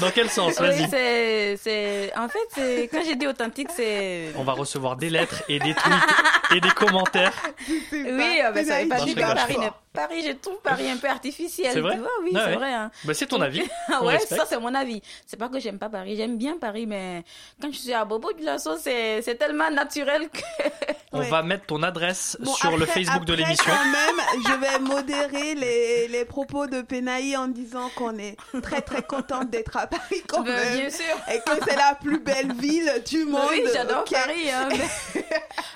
Dans quel sens Oui, Vas-y. c'est, c'est, en fait, c'est, quand j'ai dit authentique, c'est, On va recevoir des lettres et des tweets et des commentaires. oui, ah ben, ça veut pas que rigole. Paris n'est Paris, je trouve Paris un peu artificiel. C'est vrai tu vois, oui, Ah c'est ouais. vrai. hein. Bah, c'est ton avis. Ouais, respecte. ça c'est mon avis. C'est pas que j'aime pas Paris, j'aime bien Paris, mais quand je suis à Bobo du Lasso, c'est c'est tellement naturel que. On va mettre ton adresse Bon, sur le après- Facebook de l'émission. Quand même, je vais modérer les, les propos de Penaï en disant qu'on est très très contente d'être à Paris quand Ben, même. bien sûr. Et que c'est la plus belle ville du monde. Oui, j'adore Paris. hein, mais...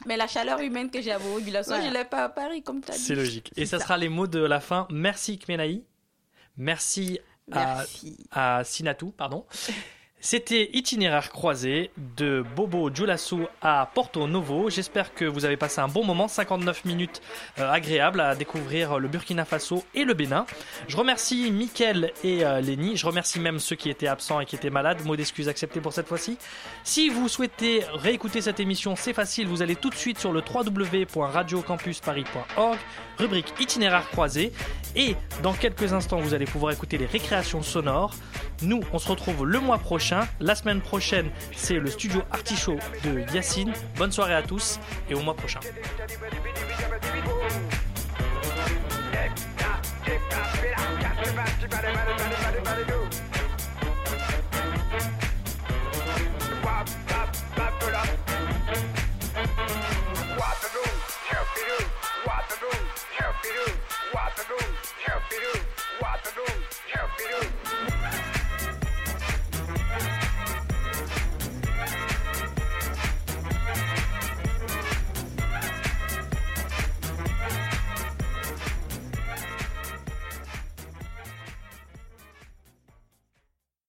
mais la chaleur humaine que j'ai à du Lasso, Voilà. je l'ai pas à Paris, comme tu as dit. C'est logique. Et ça, sera les mots de la fin. Merci Kmenaï. Merci, à- Merci. À, Sinatou, pardon. C'était Itinéraire croisé de Bobo Dioulasso à Porto Novo. J'espère que vous avez passé un bon moment, 59 minutes euh, agréables à découvrir le Burkina Faso et le Bénin. Je remercie Mickaël et euh, Lénie. Je remercie même ceux qui étaient absents et qui étaient malades. Mot d'excuse accepté pour cette fois-ci. Si vous souhaitez réécouter cette émission, c'est facile. Vous allez tout de suite sur le www.radiocampusparis.org, rubrique Itinéraire croisé. Et dans quelques instants, vous allez pouvoir écouter les récréations sonores. Nous, on se retrouve le mois prochain. La semaine prochaine, c'est le studio Artichaut de Yacine. Bonne soirée à tous et au mois prochain.